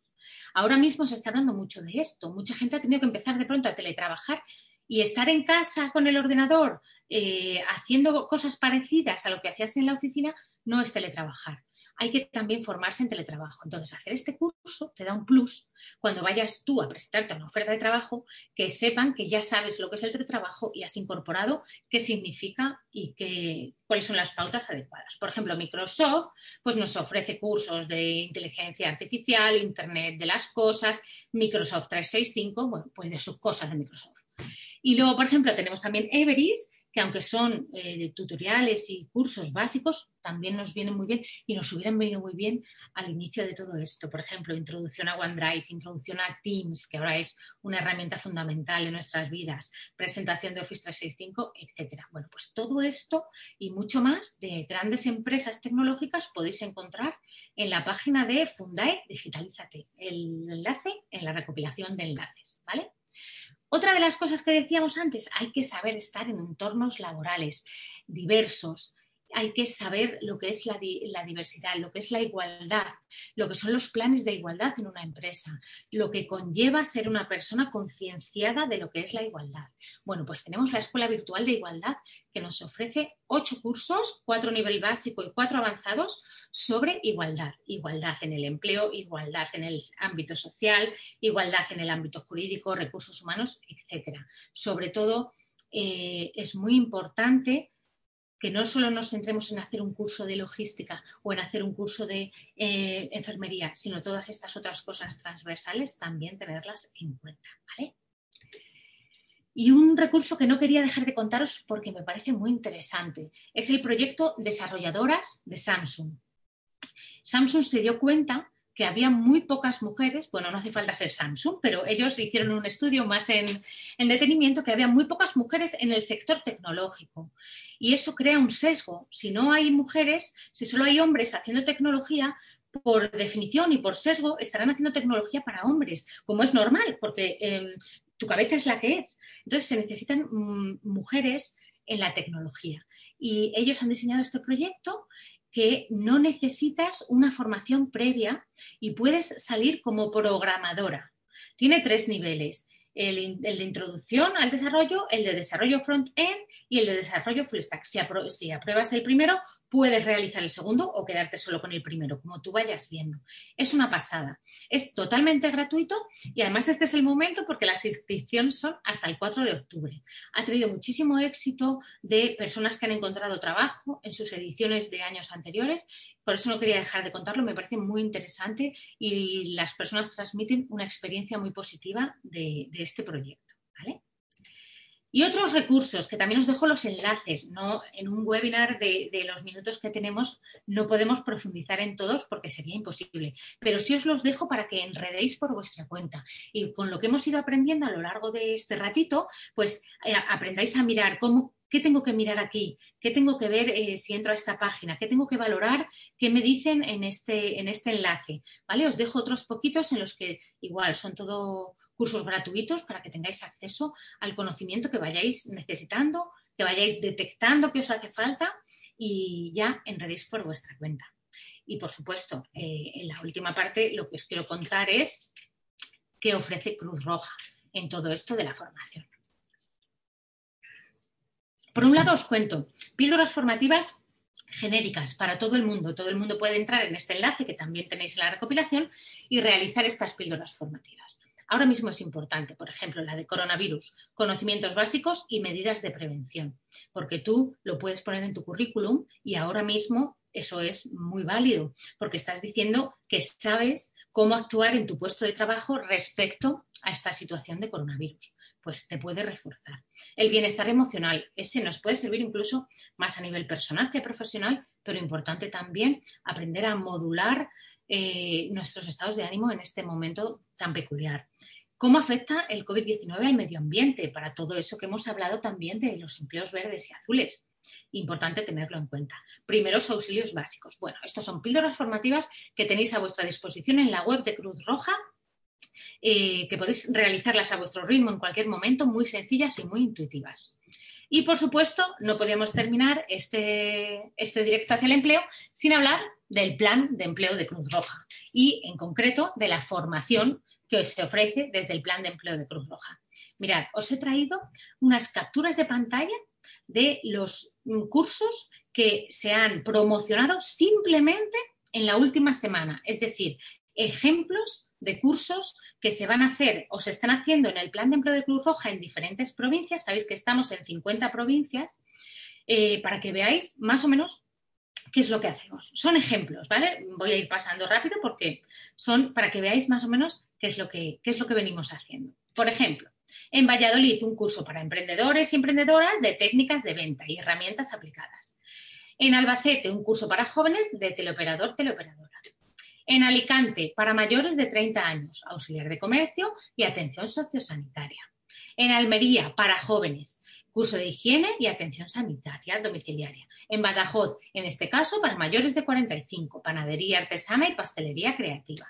Ahora mismo se está hablando mucho de esto. Mucha gente ha tenido que empezar de pronto a teletrabajar y estar en casa con el ordenador eh, haciendo cosas parecidas a lo que hacías en la oficina no es teletrabajar hay que también formarse en teletrabajo. Entonces, hacer este curso te da un plus cuando vayas tú a presentarte a una oferta de trabajo, que sepan que ya sabes lo que es el teletrabajo y has incorporado qué significa y qué, cuáles son las pautas adecuadas. Por ejemplo, Microsoft pues nos ofrece cursos de inteligencia artificial, Internet de las cosas, Microsoft 365, bueno, pues de sus cosas de Microsoft. Y luego, por ejemplo, tenemos también Everest, que aunque son eh, tutoriales y cursos básicos, también nos vienen muy bien y nos hubieran venido muy bien al inicio de todo esto. Por ejemplo, introducción a OneDrive, introducción a Teams, que ahora es una herramienta fundamental en nuestras vidas, presentación de Office 365, etc. Bueno, pues todo esto y mucho más de grandes empresas tecnológicas podéis encontrar en la página de Fundae Digitalízate. El enlace en la recopilación de enlaces, ¿vale? Otra de las cosas que decíamos antes, hay que saber estar en entornos laborales diversos, hay que saber lo que es la, diversidad, lo que es la igualdad, lo que son los planes de igualdad en una empresa, lo que conlleva ser una persona concienciada de lo que es la igualdad. Bueno, pues tenemos la Escuela Virtual de Igualdad que nos ofrece ocho cursos, cuatro nivel básico y cuatro avanzados sobre igualdad. Igualdad en el empleo, igualdad en el ámbito social, igualdad en el ámbito jurídico, recursos humanos, etc. Sobre todo, eh, es muy importante que no solo nos centremos en hacer un curso de logística o en hacer un curso de eh, enfermería, sino todas estas otras cosas transversales también tenerlas en cuenta. Y un recurso que no quería dejar de contaros porque me parece muy interesante es el proyecto Desarrolladoras de Samsung. Samsung se dio cuenta que había muy pocas mujeres, bueno, no hace falta ser Samsung, pero ellos hicieron un estudio más en, detenimiento que había muy pocas mujeres en el sector tecnológico. Y eso crea un sesgo. Si no hay mujeres, si solo hay hombres haciendo tecnología, por definición y por sesgo estarán haciendo tecnología para hombres, como es normal, porque em, tu cabeza es la que es. Entonces se necesitan mm, mujeres en la tecnología. Y ellos han diseñado este proyecto que no necesitas una formación previa y puedes salir como programadora. Tiene tres niveles. El, de introducción al desarrollo, el de desarrollo front-end y el de desarrollo full stack. Si, apruebas el primero, puedes realizar el segundo o quedarte solo con el primero, como tú vayas viendo. Es una pasada. Es totalmente gratuito y además este es el momento porque las inscripciones son hasta el 4 de octubre. Ha tenido muchísimo éxito de personas que han encontrado trabajo en sus ediciones de años anteriores. Por eso no quería dejar de contarlo, me parece muy interesante y las personas transmiten una experiencia muy positiva de, de este proyecto. Y otros recursos, que también os dejo los enlaces, no en un webinar de, los minutos que tenemos no podemos profundizar en todos porque sería imposible, pero sí os los dejo para que enredéis por vuestra cuenta. Y con lo que hemos ido aprendiendo a lo largo de este ratito, pues eh, aprendáis a mirar cómo, qué tengo que mirar aquí, qué tengo que ver eh, si entro a esta página, qué tengo que valorar, qué me dicen en este, en este enlace, ¿vale? Os dejo otros poquitos en los que igual son todo cursos gratuitos para que tengáis acceso al conocimiento que vayáis necesitando, que vayáis detectando que os hace falta y ya enredéis por vuestra cuenta. Y por supuesto, eh, en la última parte lo que os quiero contar es qué ofrece Cruz Roja en todo esto de la formación. Por un lado os cuento píldoras formativas genéricas para todo el mundo. Todo el mundo puede entrar en este enlace que también tenéis en la recopilación y realizar estas píldoras formativas ahora mismo es importante, por ejemplo, la de coronavirus, conocimientos básicos y medidas de prevención, porque tú lo puedes poner en tu currículum y ahora mismo eso es muy válido, porque estás diciendo que sabes cómo actuar en tu puesto de trabajo respecto a esta situación de coronavirus. Pues te puede reforzar. El bienestar emocional, ese nos puede servir incluso más a nivel personal que profesional, pero importante también aprender a modular eh, nuestros estados de ánimo en este momento tan peculiar. ¿Cómo afecta el COVID-19 al medio ambiente? Para todo eso que hemos hablado también de los empleos verdes y azules. Importante tenerlo en cuenta. Primeros auxilios básicos. Bueno, estos son píldoras formativas que tenéis a vuestra disposición en la web de Cruz Roja, eh, que podéis realizarlas a vuestro ritmo en cualquier momento, muy sencillas y muy intuitivas. Y por supuesto, no podíamos terminar este, este directo hacia el empleo sin hablar del plan de empleo de Cruz Roja y en concreto de la formación que se ofrece desde el plan de empleo de Cruz Roja. Mirad, os he traído unas capturas de pantalla de los cursos que se han promocionado simplemente en la última semana, es decir, ejemplos de cursos que se van a hacer o se están haciendo en el plan de empleo de Cruz Roja en diferentes provincias. Sabéis que estamos en 50 provincias, eh, para que veáis más o menos qué es lo que hacemos. Son ejemplos, ¿vale? Voy a ir pasando rápido porque son para que veáis más o menos qué es lo que, qué es lo que venimos haciendo. Por ejemplo, en Valladolid un curso para emprendedores y emprendedoras de técnicas de venta y herramientas aplicadas. En Albacete un curso para jóvenes de teleoperador, teleoperadora. En Alicante, para mayores de 30 años, auxiliar de comercio y atención sociosanitaria. En Almería, para jóvenes, curso de higiene y atención sanitaria domiciliaria. En Badajoz, en este caso, para mayores de 45, panadería artesana y pastelería creativa.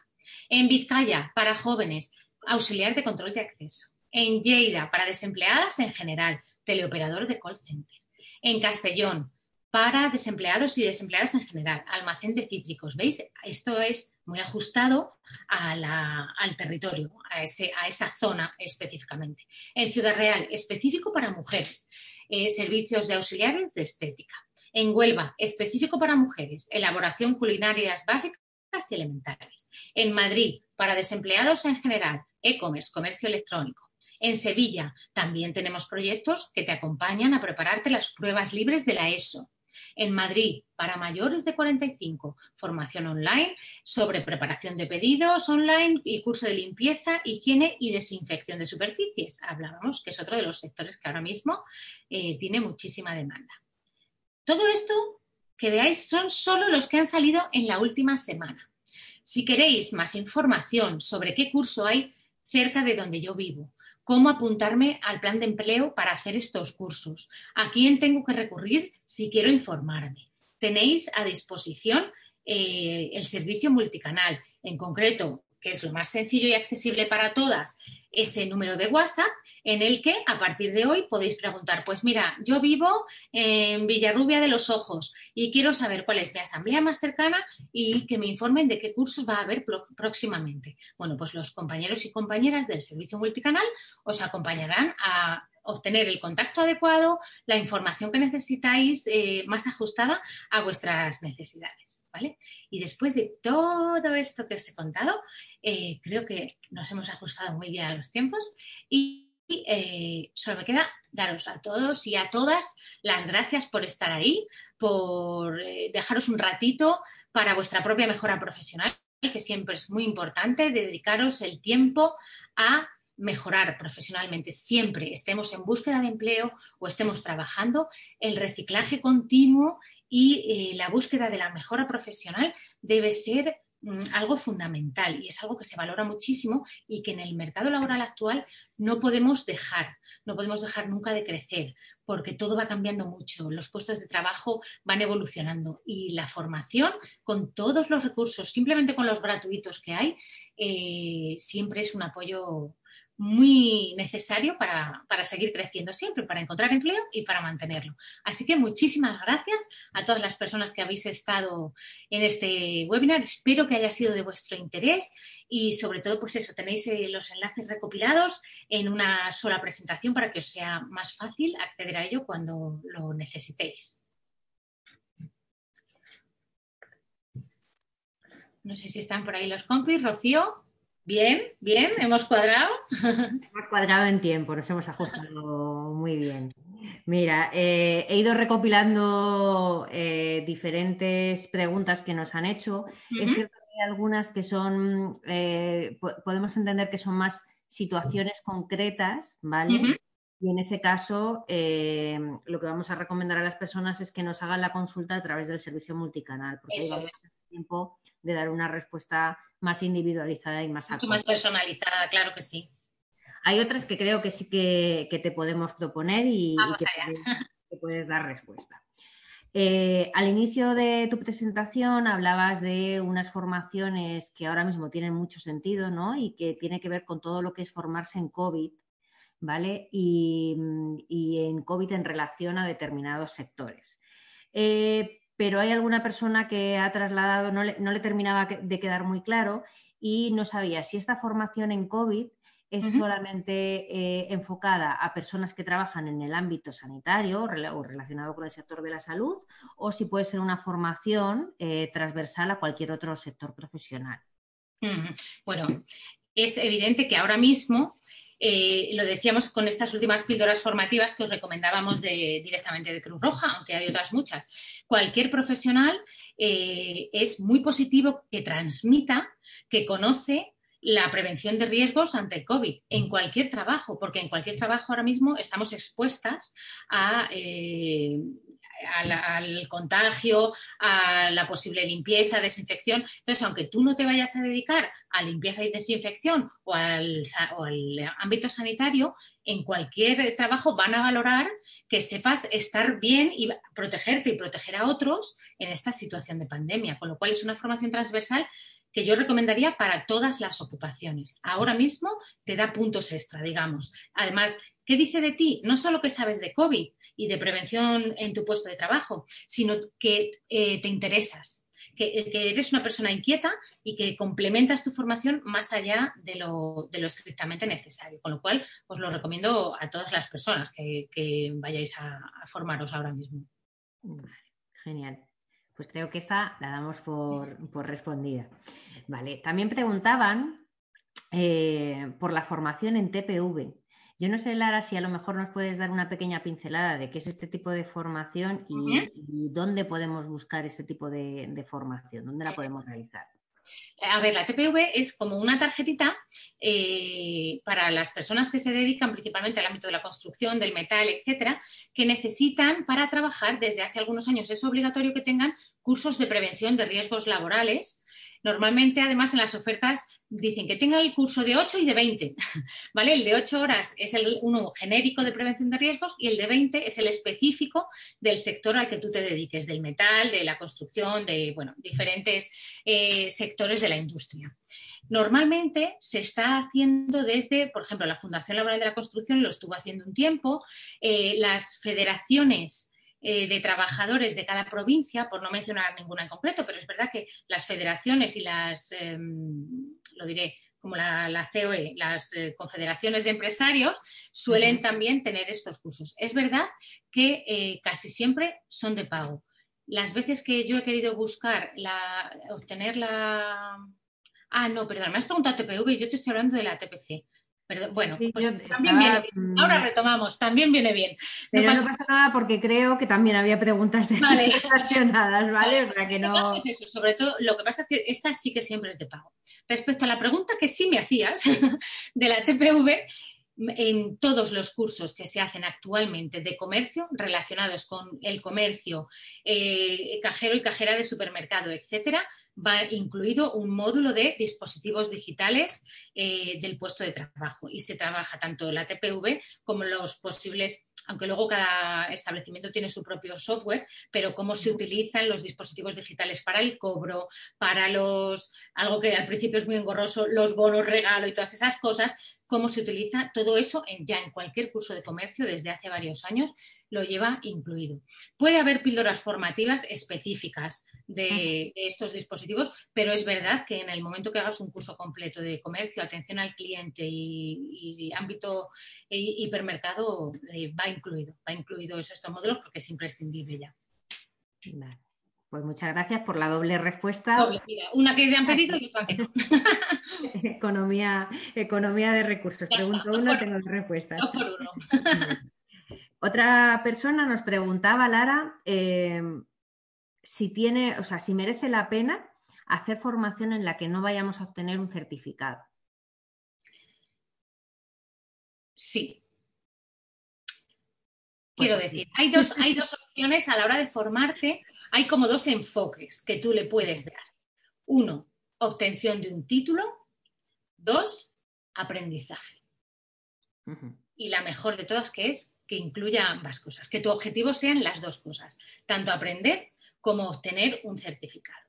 En Vizcaya, para jóvenes, auxiliar de control de acceso. En Lleida, para desempleadas en general, teleoperador de call center. En Castellón, para desempleados y desempleadas en general, almacén de cítricos. ¿Veis? Esto es muy ajustado al territorio, a, esa zona específicamente. En Ciudad Real, específico para mujeres, eh, servicios de auxiliares de estética. En Huelva, específico para mujeres, elaboración culinarias básicas y elementales. En Madrid, para desempleados en general, e-commerce, comercio electrónico. En Sevilla también tenemos proyectos que te acompañan a prepararte las pruebas libres de la ESO. En Madrid, para mayores de 45, formación online sobre preparación de pedidos online y curso de limpieza, higiene y desinfección de superficies. Hablábamos que es otro de los sectores que ahora mismo eh, tiene muchísima demanda. Todo esto que veáis son solo los que han salido en la última semana. Si queréis más información sobre qué curso hay cerca de donde yo vivo, cómo apuntarme al plan de empleo para hacer estos cursos, a quién tengo que recurrir si quiero informarme. Tenéis a disposición eh, el servicio multicanal, en concreto, que es lo más sencillo y accesible para todas, ese número de WhatsApp en el que a partir de hoy podéis preguntar, pues mira, yo vivo en Villarrubia de los Ojos y quiero saber cuál es mi asamblea más cercana y que me informen de qué cursos va a haber próximamente. Bueno, pues los compañeros y compañeras del servicio multicanal os acompañarán a obtener el contacto adecuado, la información que necesitáis eh, más ajustada a vuestras necesidades. ¿vale? Y después de todo esto que os he contado, eh, creo que nos hemos ajustado muy bien a los tiempos y eh, solo me queda daros a todos y a todas las gracias por estar ahí, por dejaros un ratito para vuestra propia mejora profesional, que siempre es muy importante, dedicaros el tiempo a mejorar profesionalmente siempre, estemos en búsqueda de empleo o estemos trabajando, el reciclaje continuo y eh, la búsqueda de la mejora profesional debe ser mm, algo fundamental y es algo que se valora muchísimo y que en el mercado laboral actual no podemos dejar, no podemos dejar nunca de crecer porque todo va cambiando mucho, los puestos de trabajo van evolucionando y la formación con todos los recursos, simplemente con los gratuitos que hay, eh, siempre es un apoyo muy necesario para, seguir creciendo siempre, para encontrar empleo y para mantenerlo. Así que muchísimas gracias a todas las personas que habéis estado en este webinar. Espero que haya sido de vuestro interés y sobre todo, pues eso, tenéis eh, los enlaces recopilados en una sola presentación para que os sea más fácil acceder a ello cuando lo necesitéis. No sé si están por ahí los compis. Rocío. Bien, bien, hemos cuadrado. Hemos cuadrado en tiempo, nos hemos ajustado muy bien. Mira, eh, he ido recopilando eh, diferentes preguntas que nos han hecho. Es cierto que hay algunas que son, eh, podemos entender que son más situaciones concretas, ¿vale? Y en ese caso, lo que vamos a recomendar a las personas es que nos hagan la consulta a través del servicio multicanal, porque Eso es. tiempo de dar una respuesta más individualizada y más Mucho más personalizada, claro que sí. Hay otras que creo que sí que, te podemos proponer y, que, puedes, dar respuesta. Eh, al inicio de tu presentación hablabas de unas formaciones que ahora mismo tienen mucho sentido, ¿no? Y que tiene que ver con todo lo que es formarse en COVID, ¿vale? Y, en COVID en relación a determinados sectores. Eh, pero hay alguna persona que ha trasladado, no le, terminaba de quedar muy claro y no sabía si esta formación en COVID es solamente eh, enfocada a personas que trabajan en el ámbito sanitario o relacionado con el sector de la salud o si puede ser una formación eh, transversal a cualquier otro sector profesional. Bueno, es evidente que ahora mismo eh, lo decíamos con estas últimas píldoras formativas que os recomendábamos directamente de Cruz Roja, aunque hay otras muchas. Cualquier profesional eh, es muy positivo que transmita, que conoce la prevención de riesgos ante el COVID en cualquier trabajo, porque en cualquier trabajo ahora mismo estamos expuestas a eh, al, contagio, a la posible limpieza, desinfección. Entonces, aunque tú no te vayas a dedicar a limpieza y desinfección o al, ámbito sanitario, en cualquier trabajo van a valorar que sepas estar bien y protegerte y proteger a otros en esta situación de pandemia, con lo cual es una formación transversal que yo recomendaría para todas las ocupaciones. Ahora mismo te da puntos extra, digamos. Además, ¿qué dice de ti? No solo que sabes de COVID y de prevención en tu puesto de trabajo, sino que eh, te interesas, que, eres una persona inquieta y que complementas tu formación más allá de lo, estrictamente necesario. Con lo cual, os lo recomiendo a todas las personas que, vayáis a, formaros ahora mismo. genial. Pues creo que esta la damos por, respondida. Vale, también preguntaban eh, por la formación en TPV. Yo no sé, Lara, si a lo mejor nos puedes dar una pequeña pincelada de qué es este tipo de formación y, dónde podemos buscar ese tipo de, formación, dónde la podemos realizar. A ver, la TPV es como una tarjetita eh, para las personas que se dedican principalmente al ámbito de la construcción, del metal, etcétera, que necesitan para trabajar desde hace algunos años. Es obligatorio que tengan cursos de prevención de riesgos laborales Normalmente, además, en las ofertas dicen que tenga el curso de 8 y de 20, ¿vale? El de 8 horas es el uno genérico de prevención de riesgos y el de 20 es el específico del sector al que tú te dediques, del metal, de la construcción, de, bueno, diferentes eh, sectores de la industria. Normalmente se está haciendo desde, por ejemplo, la Fundación Laboral de la Construcción lo estuvo haciendo un tiempo, eh, las federaciones eh, de trabajadores de cada provincia, por no mencionar ninguna en concreto, pero es verdad que las federaciones y las, em, lo diré, como la, COE, las eh, confederaciones de empresarios, suelen también tener estos cursos. Es verdad que eh, casi siempre son de pago. Las veces que yo he querido buscar la, obtener la... Ah, no, perdón, me has preguntado TPV yo te estoy hablando de la TPC bueno, pues también viene bien. Ahora mm, retomamos, también viene bien. Pero no pasa, nada porque creo que también había preguntas relacionadas, ¿vale? O sea que no... Sobre todo, lo que pasa es que esta sí que siempre es de pago. Respecto a la pregunta que sí me hacías de la TPV, en todos los cursos que se hacen actualmente de comercio relacionados con el comercio, eh, cajero y cajera de supermercado, etcétera, va incluido un módulo de dispositivos digitales eh, del puesto de trabajo. Y se trabaja tanto la TPV como los posibles aunque luego cada establecimiento tiene su propio software, pero cómo se utilizan los dispositivos digitales para el cobro, para los, algo que al principio es muy engorroso, los bonos regalo y todas esas cosas, cómo se utiliza todo eso ya en cualquier curso de comercio desde hace varios años lo lleva incluido. Puede haber píldoras formativas específicas de, estos dispositivos, pero es verdad que en el momento que hagas un curso completo de comercio, atención al cliente y, ámbito hipermercado, eh, va incluido, va incluido estos módulos porque es imprescindible ya. Pues muchas gracias por la doble respuesta. una que le han pedido y otra que no. economía, economía de recursos. Pregunto uno, tengo respuestas. Dos por uno. Otra persona nos preguntaba, Lara, eh, si tiene, o sea, si merece la pena hacer formación en la que no vayamos a obtener un certificado. Sí, Quiero decir, hay dos, hay dos opciones a la hora de formarte, hay como dos enfoques que tú le puedes dar. Uno, obtención de un título. Dos, aprendizaje. Y la mejor de todas que es que incluya ambas cosas, que tu objetivo sean las dos cosas, tanto aprender como obtener un certificado.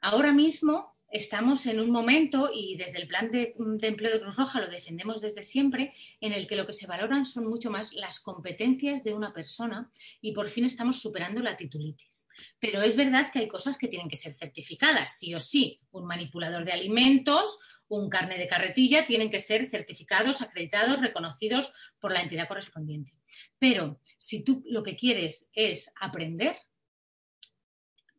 Ahora mismo estamos en un momento, y desde el plan de, empleo de Cruz Roja lo defendemos desde siempre, en el que lo que se valoran son mucho más las competencias de una persona y por fin estamos superando la titulitis. Pero es verdad que hay cosas que tienen que ser certificadas, sí o sí. Un manipulador de alimentos, un carne de carretilla, tienen que ser certificados, acreditados, reconocidos por la entidad correspondiente. Pero si tú lo que quieres es aprender,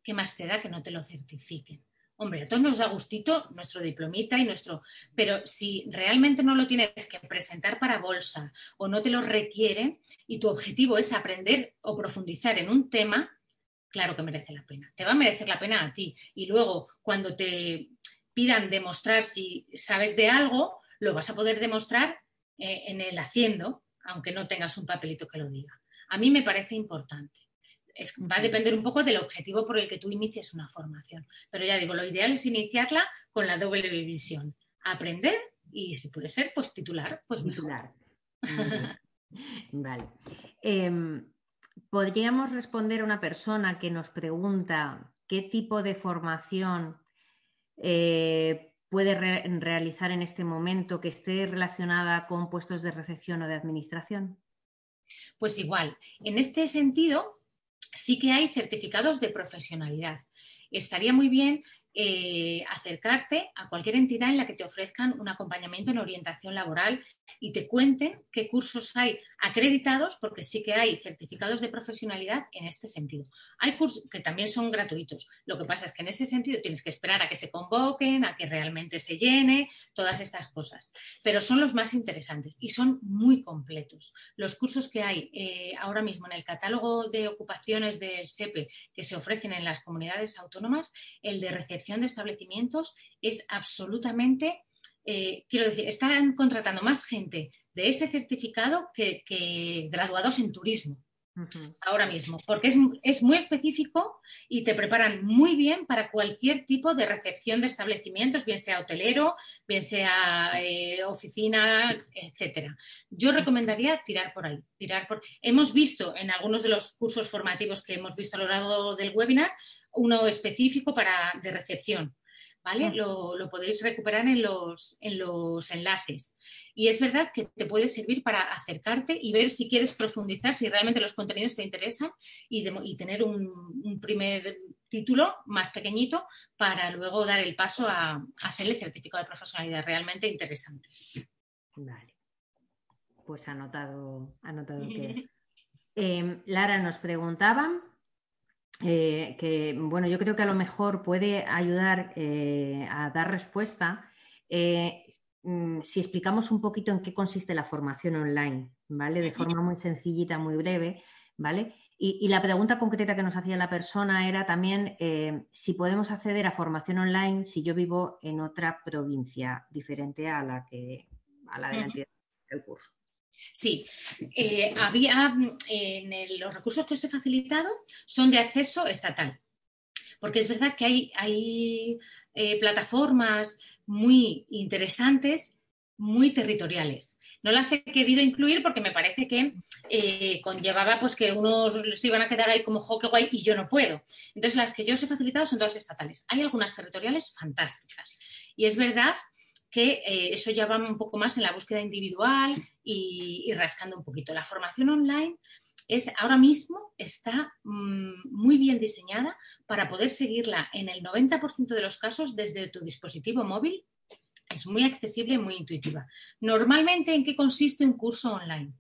¿qué más te da que no te lo certifiquen? Hombre, a todos nos da gustito nuestro diplomita y nuestro, pero si realmente no lo tienes que presentar para bolsa o no te lo requiere y tu objetivo es aprender o profundizar en un tema, claro que merece la pena. Te va a merecer la pena a ti. Y luego, cuando te pidan demostrar si sabes de algo, lo vas a poder demostrar eh, en el haciendo, aunque no tengas un papelito que lo diga. A mí me parece importante va a depender un poco del objetivo por el que tú inicies una formación. Pero ya digo, lo ideal es iniciarla con la doble visión. Aprender y si puede ser, pues titular, pues titular. vale. Em, ¿Podríamos responder a una persona que nos pregunta qué tipo de formación eh, puede realizar en este momento que esté relacionada con puestos de recepción o de administración? Pues igual, en este sentido sí que hay certificados de profesionalidad. Estaría muy bien eh, acercarte a cualquier entidad en la que te ofrezcan un acompañamiento en orientación laboral y te cuenten qué cursos hay acreditados, porque sí que hay certificados de profesionalidad en este sentido. Hay cursos que también son gratuitos. Lo que pasa es que en ese sentido tienes que esperar a que se convoquen, a que realmente se llene, todas estas cosas. Pero son los más interesantes y son muy completos. Los cursos que hay eh, ahora mismo en el catálogo de ocupaciones del SEPE que se ofrecen en las comunidades autónomas, el de recepción de establecimientos es absolutamente, eh, quiero decir, están contratando más gente de ese certificado que, graduados en turismo. Ahora mismo, porque es, muy específico y te preparan muy bien para cualquier tipo de recepción de establecimientos, bien sea hotelero, bien sea eh, oficina, etcétera. Yo recomendaría tirar por ahí, tirar por. Hemos visto en algunos de los cursos formativos que hemos visto a lo largo del webinar uno específico para, de recepción. ¿Vale? Lo, podéis recuperar en los, en los enlaces. Y es verdad que te puede servir para acercarte y ver si quieres profundizar, si realmente los contenidos te interesan y, y tener un, primer título más pequeñito para luego dar el paso a, hacer el certificado de profesionalidad realmente interesante. Vale. Pues anotado, anotado que. Em, Lara nos preguntaba eh, que, bueno, yo creo que a lo mejor puede ayudar eh, a dar respuesta eh, mm, si explicamos un poquito en qué consiste la formación online, ¿vale? De forma muy sencillita, muy breve, ¿vale? Y, la pregunta concreta que nos hacía la persona era también si podemos acceder a formación online si yo vivo en otra provincia diferente a la que a la de la entidad del curso. Sí, eh, había en los recursos que os he facilitado son de acceso estatal, porque es verdad que hay, eh, plataformas muy interesantes, muy territoriales. No las he querido incluir porque me parece que eh, conllevaba pues, que unos se iban a quedar ahí como jo, guay y yo no puedo. Entonces, las que yo os he facilitado son todas estatales. Hay algunas territoriales fantásticas. Y es verdad que eh, eso ya va un poco más en la búsqueda individual y, rascando un poquito. La formación online es ahora mismo está mm, muy bien diseñada para poder seguirla en el 90% de los casos desde tu dispositivo móvil. Es muy accesible y muy intuitiva. Normalmente, ¿en qué consiste un curso online?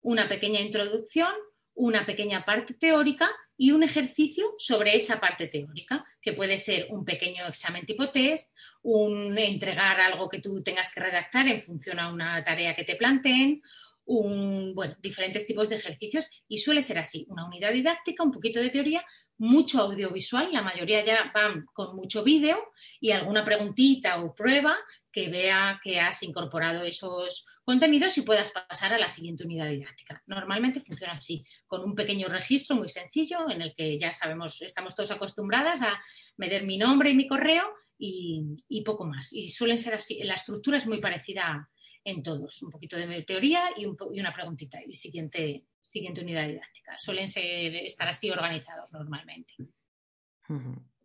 Una pequeña introducción, una pequeña parte teórica y un ejercicio sobre esa parte teórica, que puede ser un pequeño examen tipo test, un entregar algo que tú tengas que redactar en función a una tarea que te planteen, un, bueno, diferentes tipos de ejercicios y suele ser así, una unidad didáctica, un poquito de teoría, mucho audiovisual, la mayoría ya van con mucho vídeo y alguna preguntita o prueba que vea que has incorporado esos contenidos y puedas pasar a la siguiente unidad didáctica. Normalmente funciona así, con un pequeño registro muy sencillo en el que ya sabemos, estamos todos acostumbradas a meter mi nombre y mi correo y, poco más. Y suelen ser así, la estructura es muy parecida en todos, un poquito de teoría y, una preguntita y siguiente, siguiente unidad didáctica. Suelen ser, estar así organizados normalmente.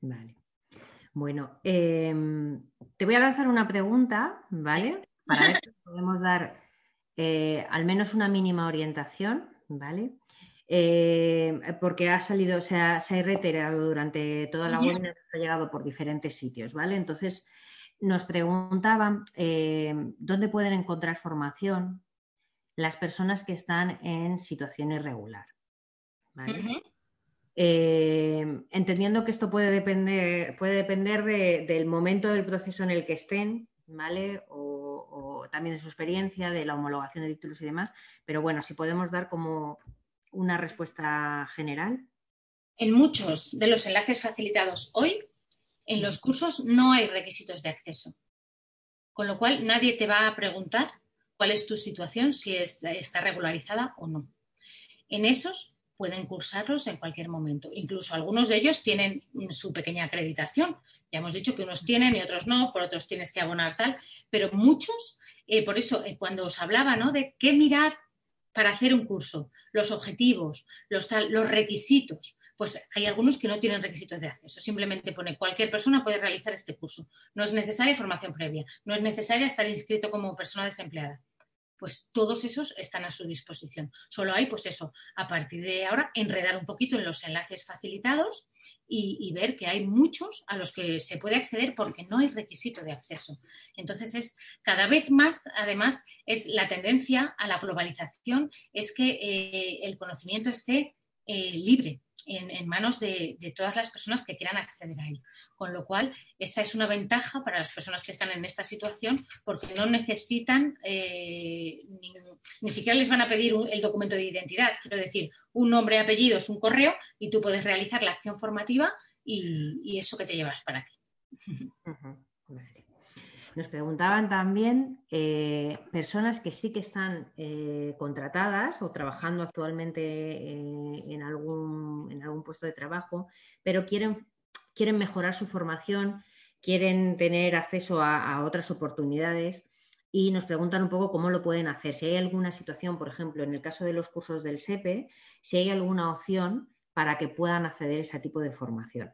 Vale. Bueno, em, te voy a lanzar una pregunta, ¿vale? Para ver si podemos dar eh, al menos una mínima orientación, ¿vale? Eh, porque ha salido, se ha, reiterado durante toda la web y ha llegado por diferentes sitios, ¿vale? Entonces, nos preguntaban eh, dónde pueden encontrar formación las personas que están en situación irregular. ¿vale? Eh, entendiendo que esto puede depender, puede depender del momento del proceso en el que estén, ¿vale? O, también de su experiencia, de la homologación de títulos y demás. Pero bueno, si podemos dar como una respuesta general. En muchos de los enlaces facilitados hoy, en los cursos no hay requisitos de acceso. Con lo cual, nadie te va a preguntar cuál es tu situación, si está regularizada o no. En esos pueden cursarlos en cualquier momento. Incluso algunos de ellos tienen su pequeña acreditación. Ya hemos dicho que unos tienen y otros no, por otros tienes que abonar tal, pero muchos, eh, por eso eh, cuando os hablaba ¿no? de qué mirar para hacer un curso, los objetivos, los, los requisitos, pues hay algunos que no tienen requisitos de acceso. Simplemente pone cualquier persona puede realizar este curso. No es necesaria formación previa, no es necesaria estar inscrito como persona desempleada pues todos esos están a su disposición. Solo hay, pues eso, a partir de ahora, enredar un poquito en los enlaces facilitados y, ver que hay muchos a los que se puede acceder porque no hay requisito de acceso. Entonces, es cada vez más, además, es la tendencia a la globalización, es que eh, el conocimiento esté eh, libre, en, manos de, todas las personas que quieran acceder a él. Con lo cual, esa es una ventaja para las personas que están en esta situación porque no necesitan, eh, ni, siquiera les van a pedir el documento de identidad. Quiero decir, un nombre, apellido es un correo y tú puedes realizar la acción formativa y, eso que te llevas para ti. Nos preguntaban también eh, personas que sí que están eh, contratadas o trabajando actualmente eh, en, algún, en, algún, puesto de trabajo, pero quieren, quieren mejorar su formación, quieren tener acceso a, otras oportunidades y nos preguntan un poco cómo lo pueden hacer. Si hay alguna situación, por ejemplo, en el caso de los cursos del SEPE, si hay alguna opción para que puedan acceder a ese tipo de formación.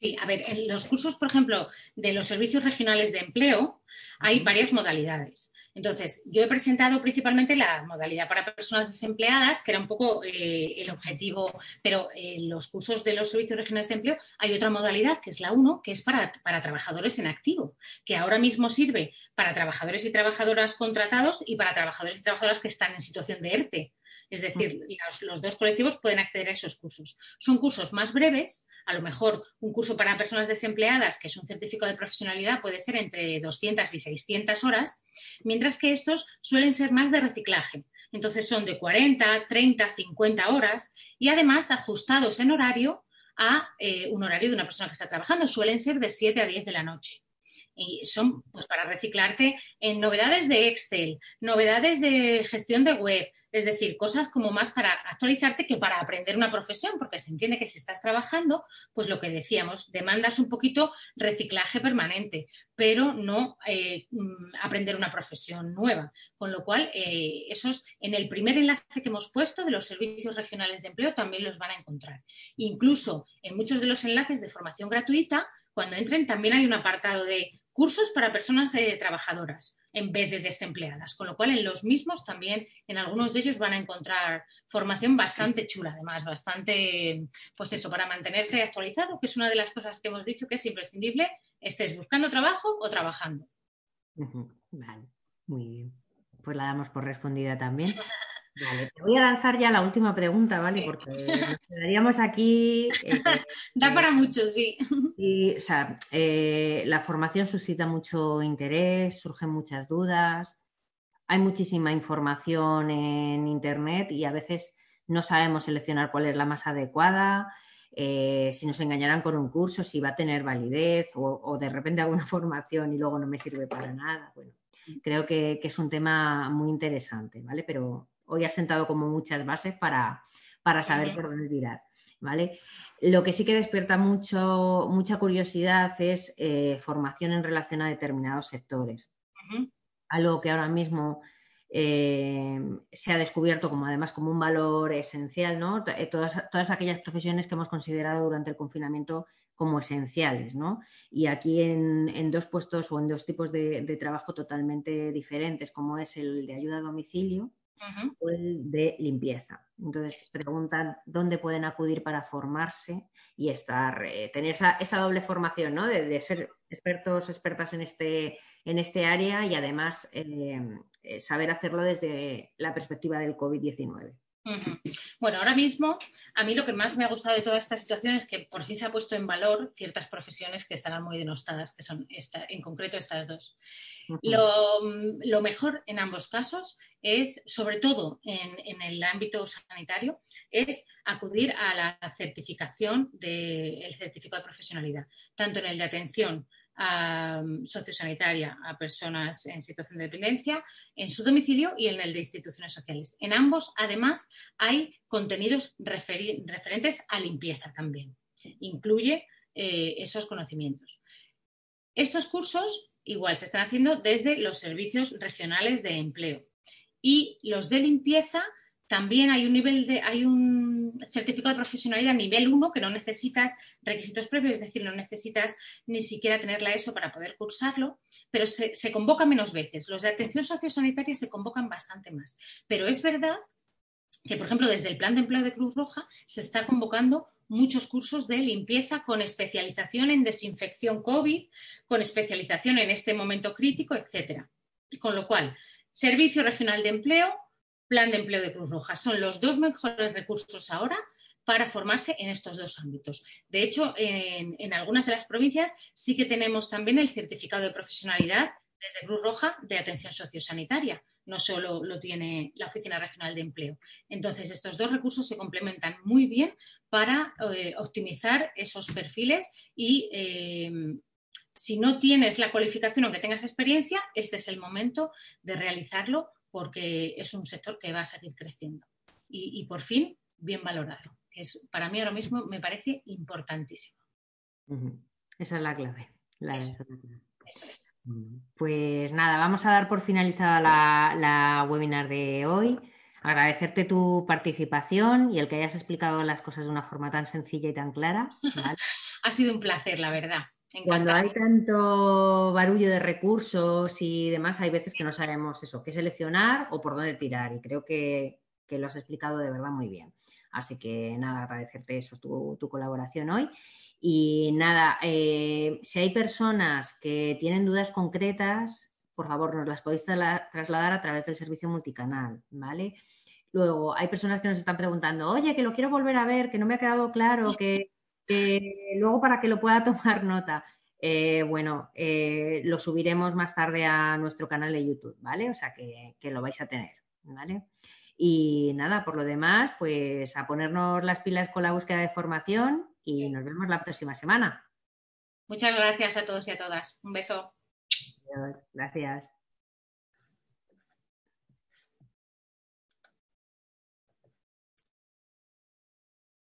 Sí, a ver, en los cursos, por ejemplo, de los servicios regionales de empleo, hay varias modalidades. Entonces, yo he presentado principalmente la modalidad para personas desempleadas, que era un poco eh, el objetivo, pero en los cursos de los servicios regionales de empleo hay otra modalidad, que es la 1, que es para, para, trabajadores en activo, que ahora mismo sirve para trabajadores y trabajadoras contratados y para trabajadores y trabajadoras que están en situación de ERTE. Es decir, los, dos colectivos pueden acceder a esos cursos. Son cursos más breves, a lo mejor un curso para personas desempleadas, que es un certificado de profesionalidad, puede ser entre 200 y 600 horas, mientras que estos suelen ser más de reciclaje. Entonces son de 40, 30, 50 horas y además ajustados en horario a eh, un horario de una persona que está trabajando. Suelen ser de 7 a 10 de la noche y son pues para reciclarte en novedades de Excel, novedades de gestión de web, es decir, cosas como más para actualizarte que para aprender una profesión, porque se entiende que si estás trabajando, pues lo que decíamos, demandas un poquito reciclaje permanente, pero no eh, mm, aprender una profesión nueva. Con lo cual, eh, esos en el primer enlace que hemos puesto de los servicios regionales de empleo también los van a encontrar. Incluso en muchos de los enlaces de formación gratuita, cuando entren también hay un apartado de cursos para personas eh, trabajadoras en vez de desempleadas, con lo cual en los mismos también, en algunos de ellos van a encontrar formación bastante chula, además, bastante, pues eso, para mantenerte actualizado, que es una de las cosas que hemos dicho que es imprescindible, estés buscando trabajo o trabajando. Vale, muy bien. Pues la damos por respondida también. Vale, te voy a lanzar ya la última pregunta, ¿vale? Porque nos quedaríamos aquí. Eh, da para mucho, sí. Y, o sea, eh, la formación suscita mucho interés, surgen muchas dudas, hay muchísima información en Internet y a veces no sabemos seleccionar cuál es la más adecuada, eh, si nos engañarán con un curso, si va a tener validez o, o, de repente alguna formación y luego no me sirve para nada. Bueno, creo que, que es un tema muy interesante, ¿vale? Pero hoy ha sentado como muchas bases para, saber por dónde tirar, ¿vale? Lo que sí que despierta mucho, mucha curiosidad es eh, formación en relación a determinados sectores. Algo que ahora mismo eh, se ha descubierto como además como un valor esencial, ¿no? Eh, todas, todas, aquellas profesiones que hemos considerado durante el confinamiento como esenciales, ¿no? Y aquí en, dos puestos o en dos tipos de, de, trabajo totalmente diferentes, como es el de ayuda a domicilio, de limpieza. Entonces preguntan dónde pueden acudir para formarse y estar, eh, tener esa, doble formación, ¿no? De, ser expertos, expertas en este, en este área y además eh, eh, saber hacerlo desde la perspectiva del COVID-19. Bueno, ahora mismo a mí lo que más me ha gustado de toda esta situación es que por fin se ha puesto en valor ciertas profesiones que estaban muy denostadas, que son en concreto estas dos. lo, mejor en ambos casos es, sobre todo en, el ámbito sanitario, es acudir a la certificación del certificado de profesionalidad, tanto en el de atención sociosanitaria a personas en situación de dependencia en su domicilio y en el de instituciones sociales. En ambos, además, hay contenidos referentes a limpieza también. Incluye eh, esos conocimientos. Estos cursos igual se están haciendo desde los servicios regionales de empleo y los de limpieza también hay un nivel de, hay un certificado de profesionalidad nivel 1 que no necesitas requisitos previos, es decir, no necesitas ni siquiera tener la ESO para poder cursarlo, pero se, convoca menos veces. Los de atención sociosanitaria se convocan bastante más. Pero es verdad que, por ejemplo, desde el plan de empleo de Cruz Roja se está convocando muchos cursos de limpieza con especialización en desinfección COVID, con especialización en este momento crítico, etcétera. Con lo cual, Servicio Regional de Empleo, Plan de Empleo de Cruz Roja son los dos mejores recursos ahora para formarse en estos dos ámbitos. De hecho, en, algunas de las provincias sí que tenemos también el certificado de profesionalidad desde Cruz Roja de atención sociosanitaria. No solo lo tiene la Oficina Regional de Empleo. Entonces, estos dos recursos se complementan muy bien para eh, optimizar esos perfiles y eh, si no tienes la cualificación o que tengas experiencia, este es el momento de realizarlo porque es un sector que va a seguir creciendo. Y, y por fin, bien valorado. Es, para mí ahora mismo me parece importantísimo. Esa es la clave. La eso, eso es. Pues nada, vamos a dar por finalizada la, la, webinar de hoy. Agradecerte tu participación y el que hayas explicado las cosas de una forma tan sencilla y tan clara. ¿vale? ha sido un placer, la verdad. Cuando hay tanto barullo de recursos y demás, hay veces que no sabemos eso, qué seleccionar o por dónde tirar. Y creo que, que lo has explicado de verdad muy bien. Así que nada, agradecerte eso, tu, tu colaboración hoy. Y nada, eh, si hay personas que tienen dudas concretas, por favor, nos las podéis tra trasladar a través del servicio multicanal, ¿vale? Luego, hay personas que nos están preguntando, oye, que lo quiero volver a ver, que no me ha quedado claro, que, que luego para que lo pueda tomar nota. Eh, bueno, eh, lo subiremos más tarde a nuestro canal de YouTube, ¿vale? O sea que, que lo vais a tener, ¿vale? Y nada, por lo demás, pues a ponernos las pilas con la búsqueda de formación y nos vemos la próxima semana. Muchas gracias a todos y a todas. Un beso. Adiós. Gracias.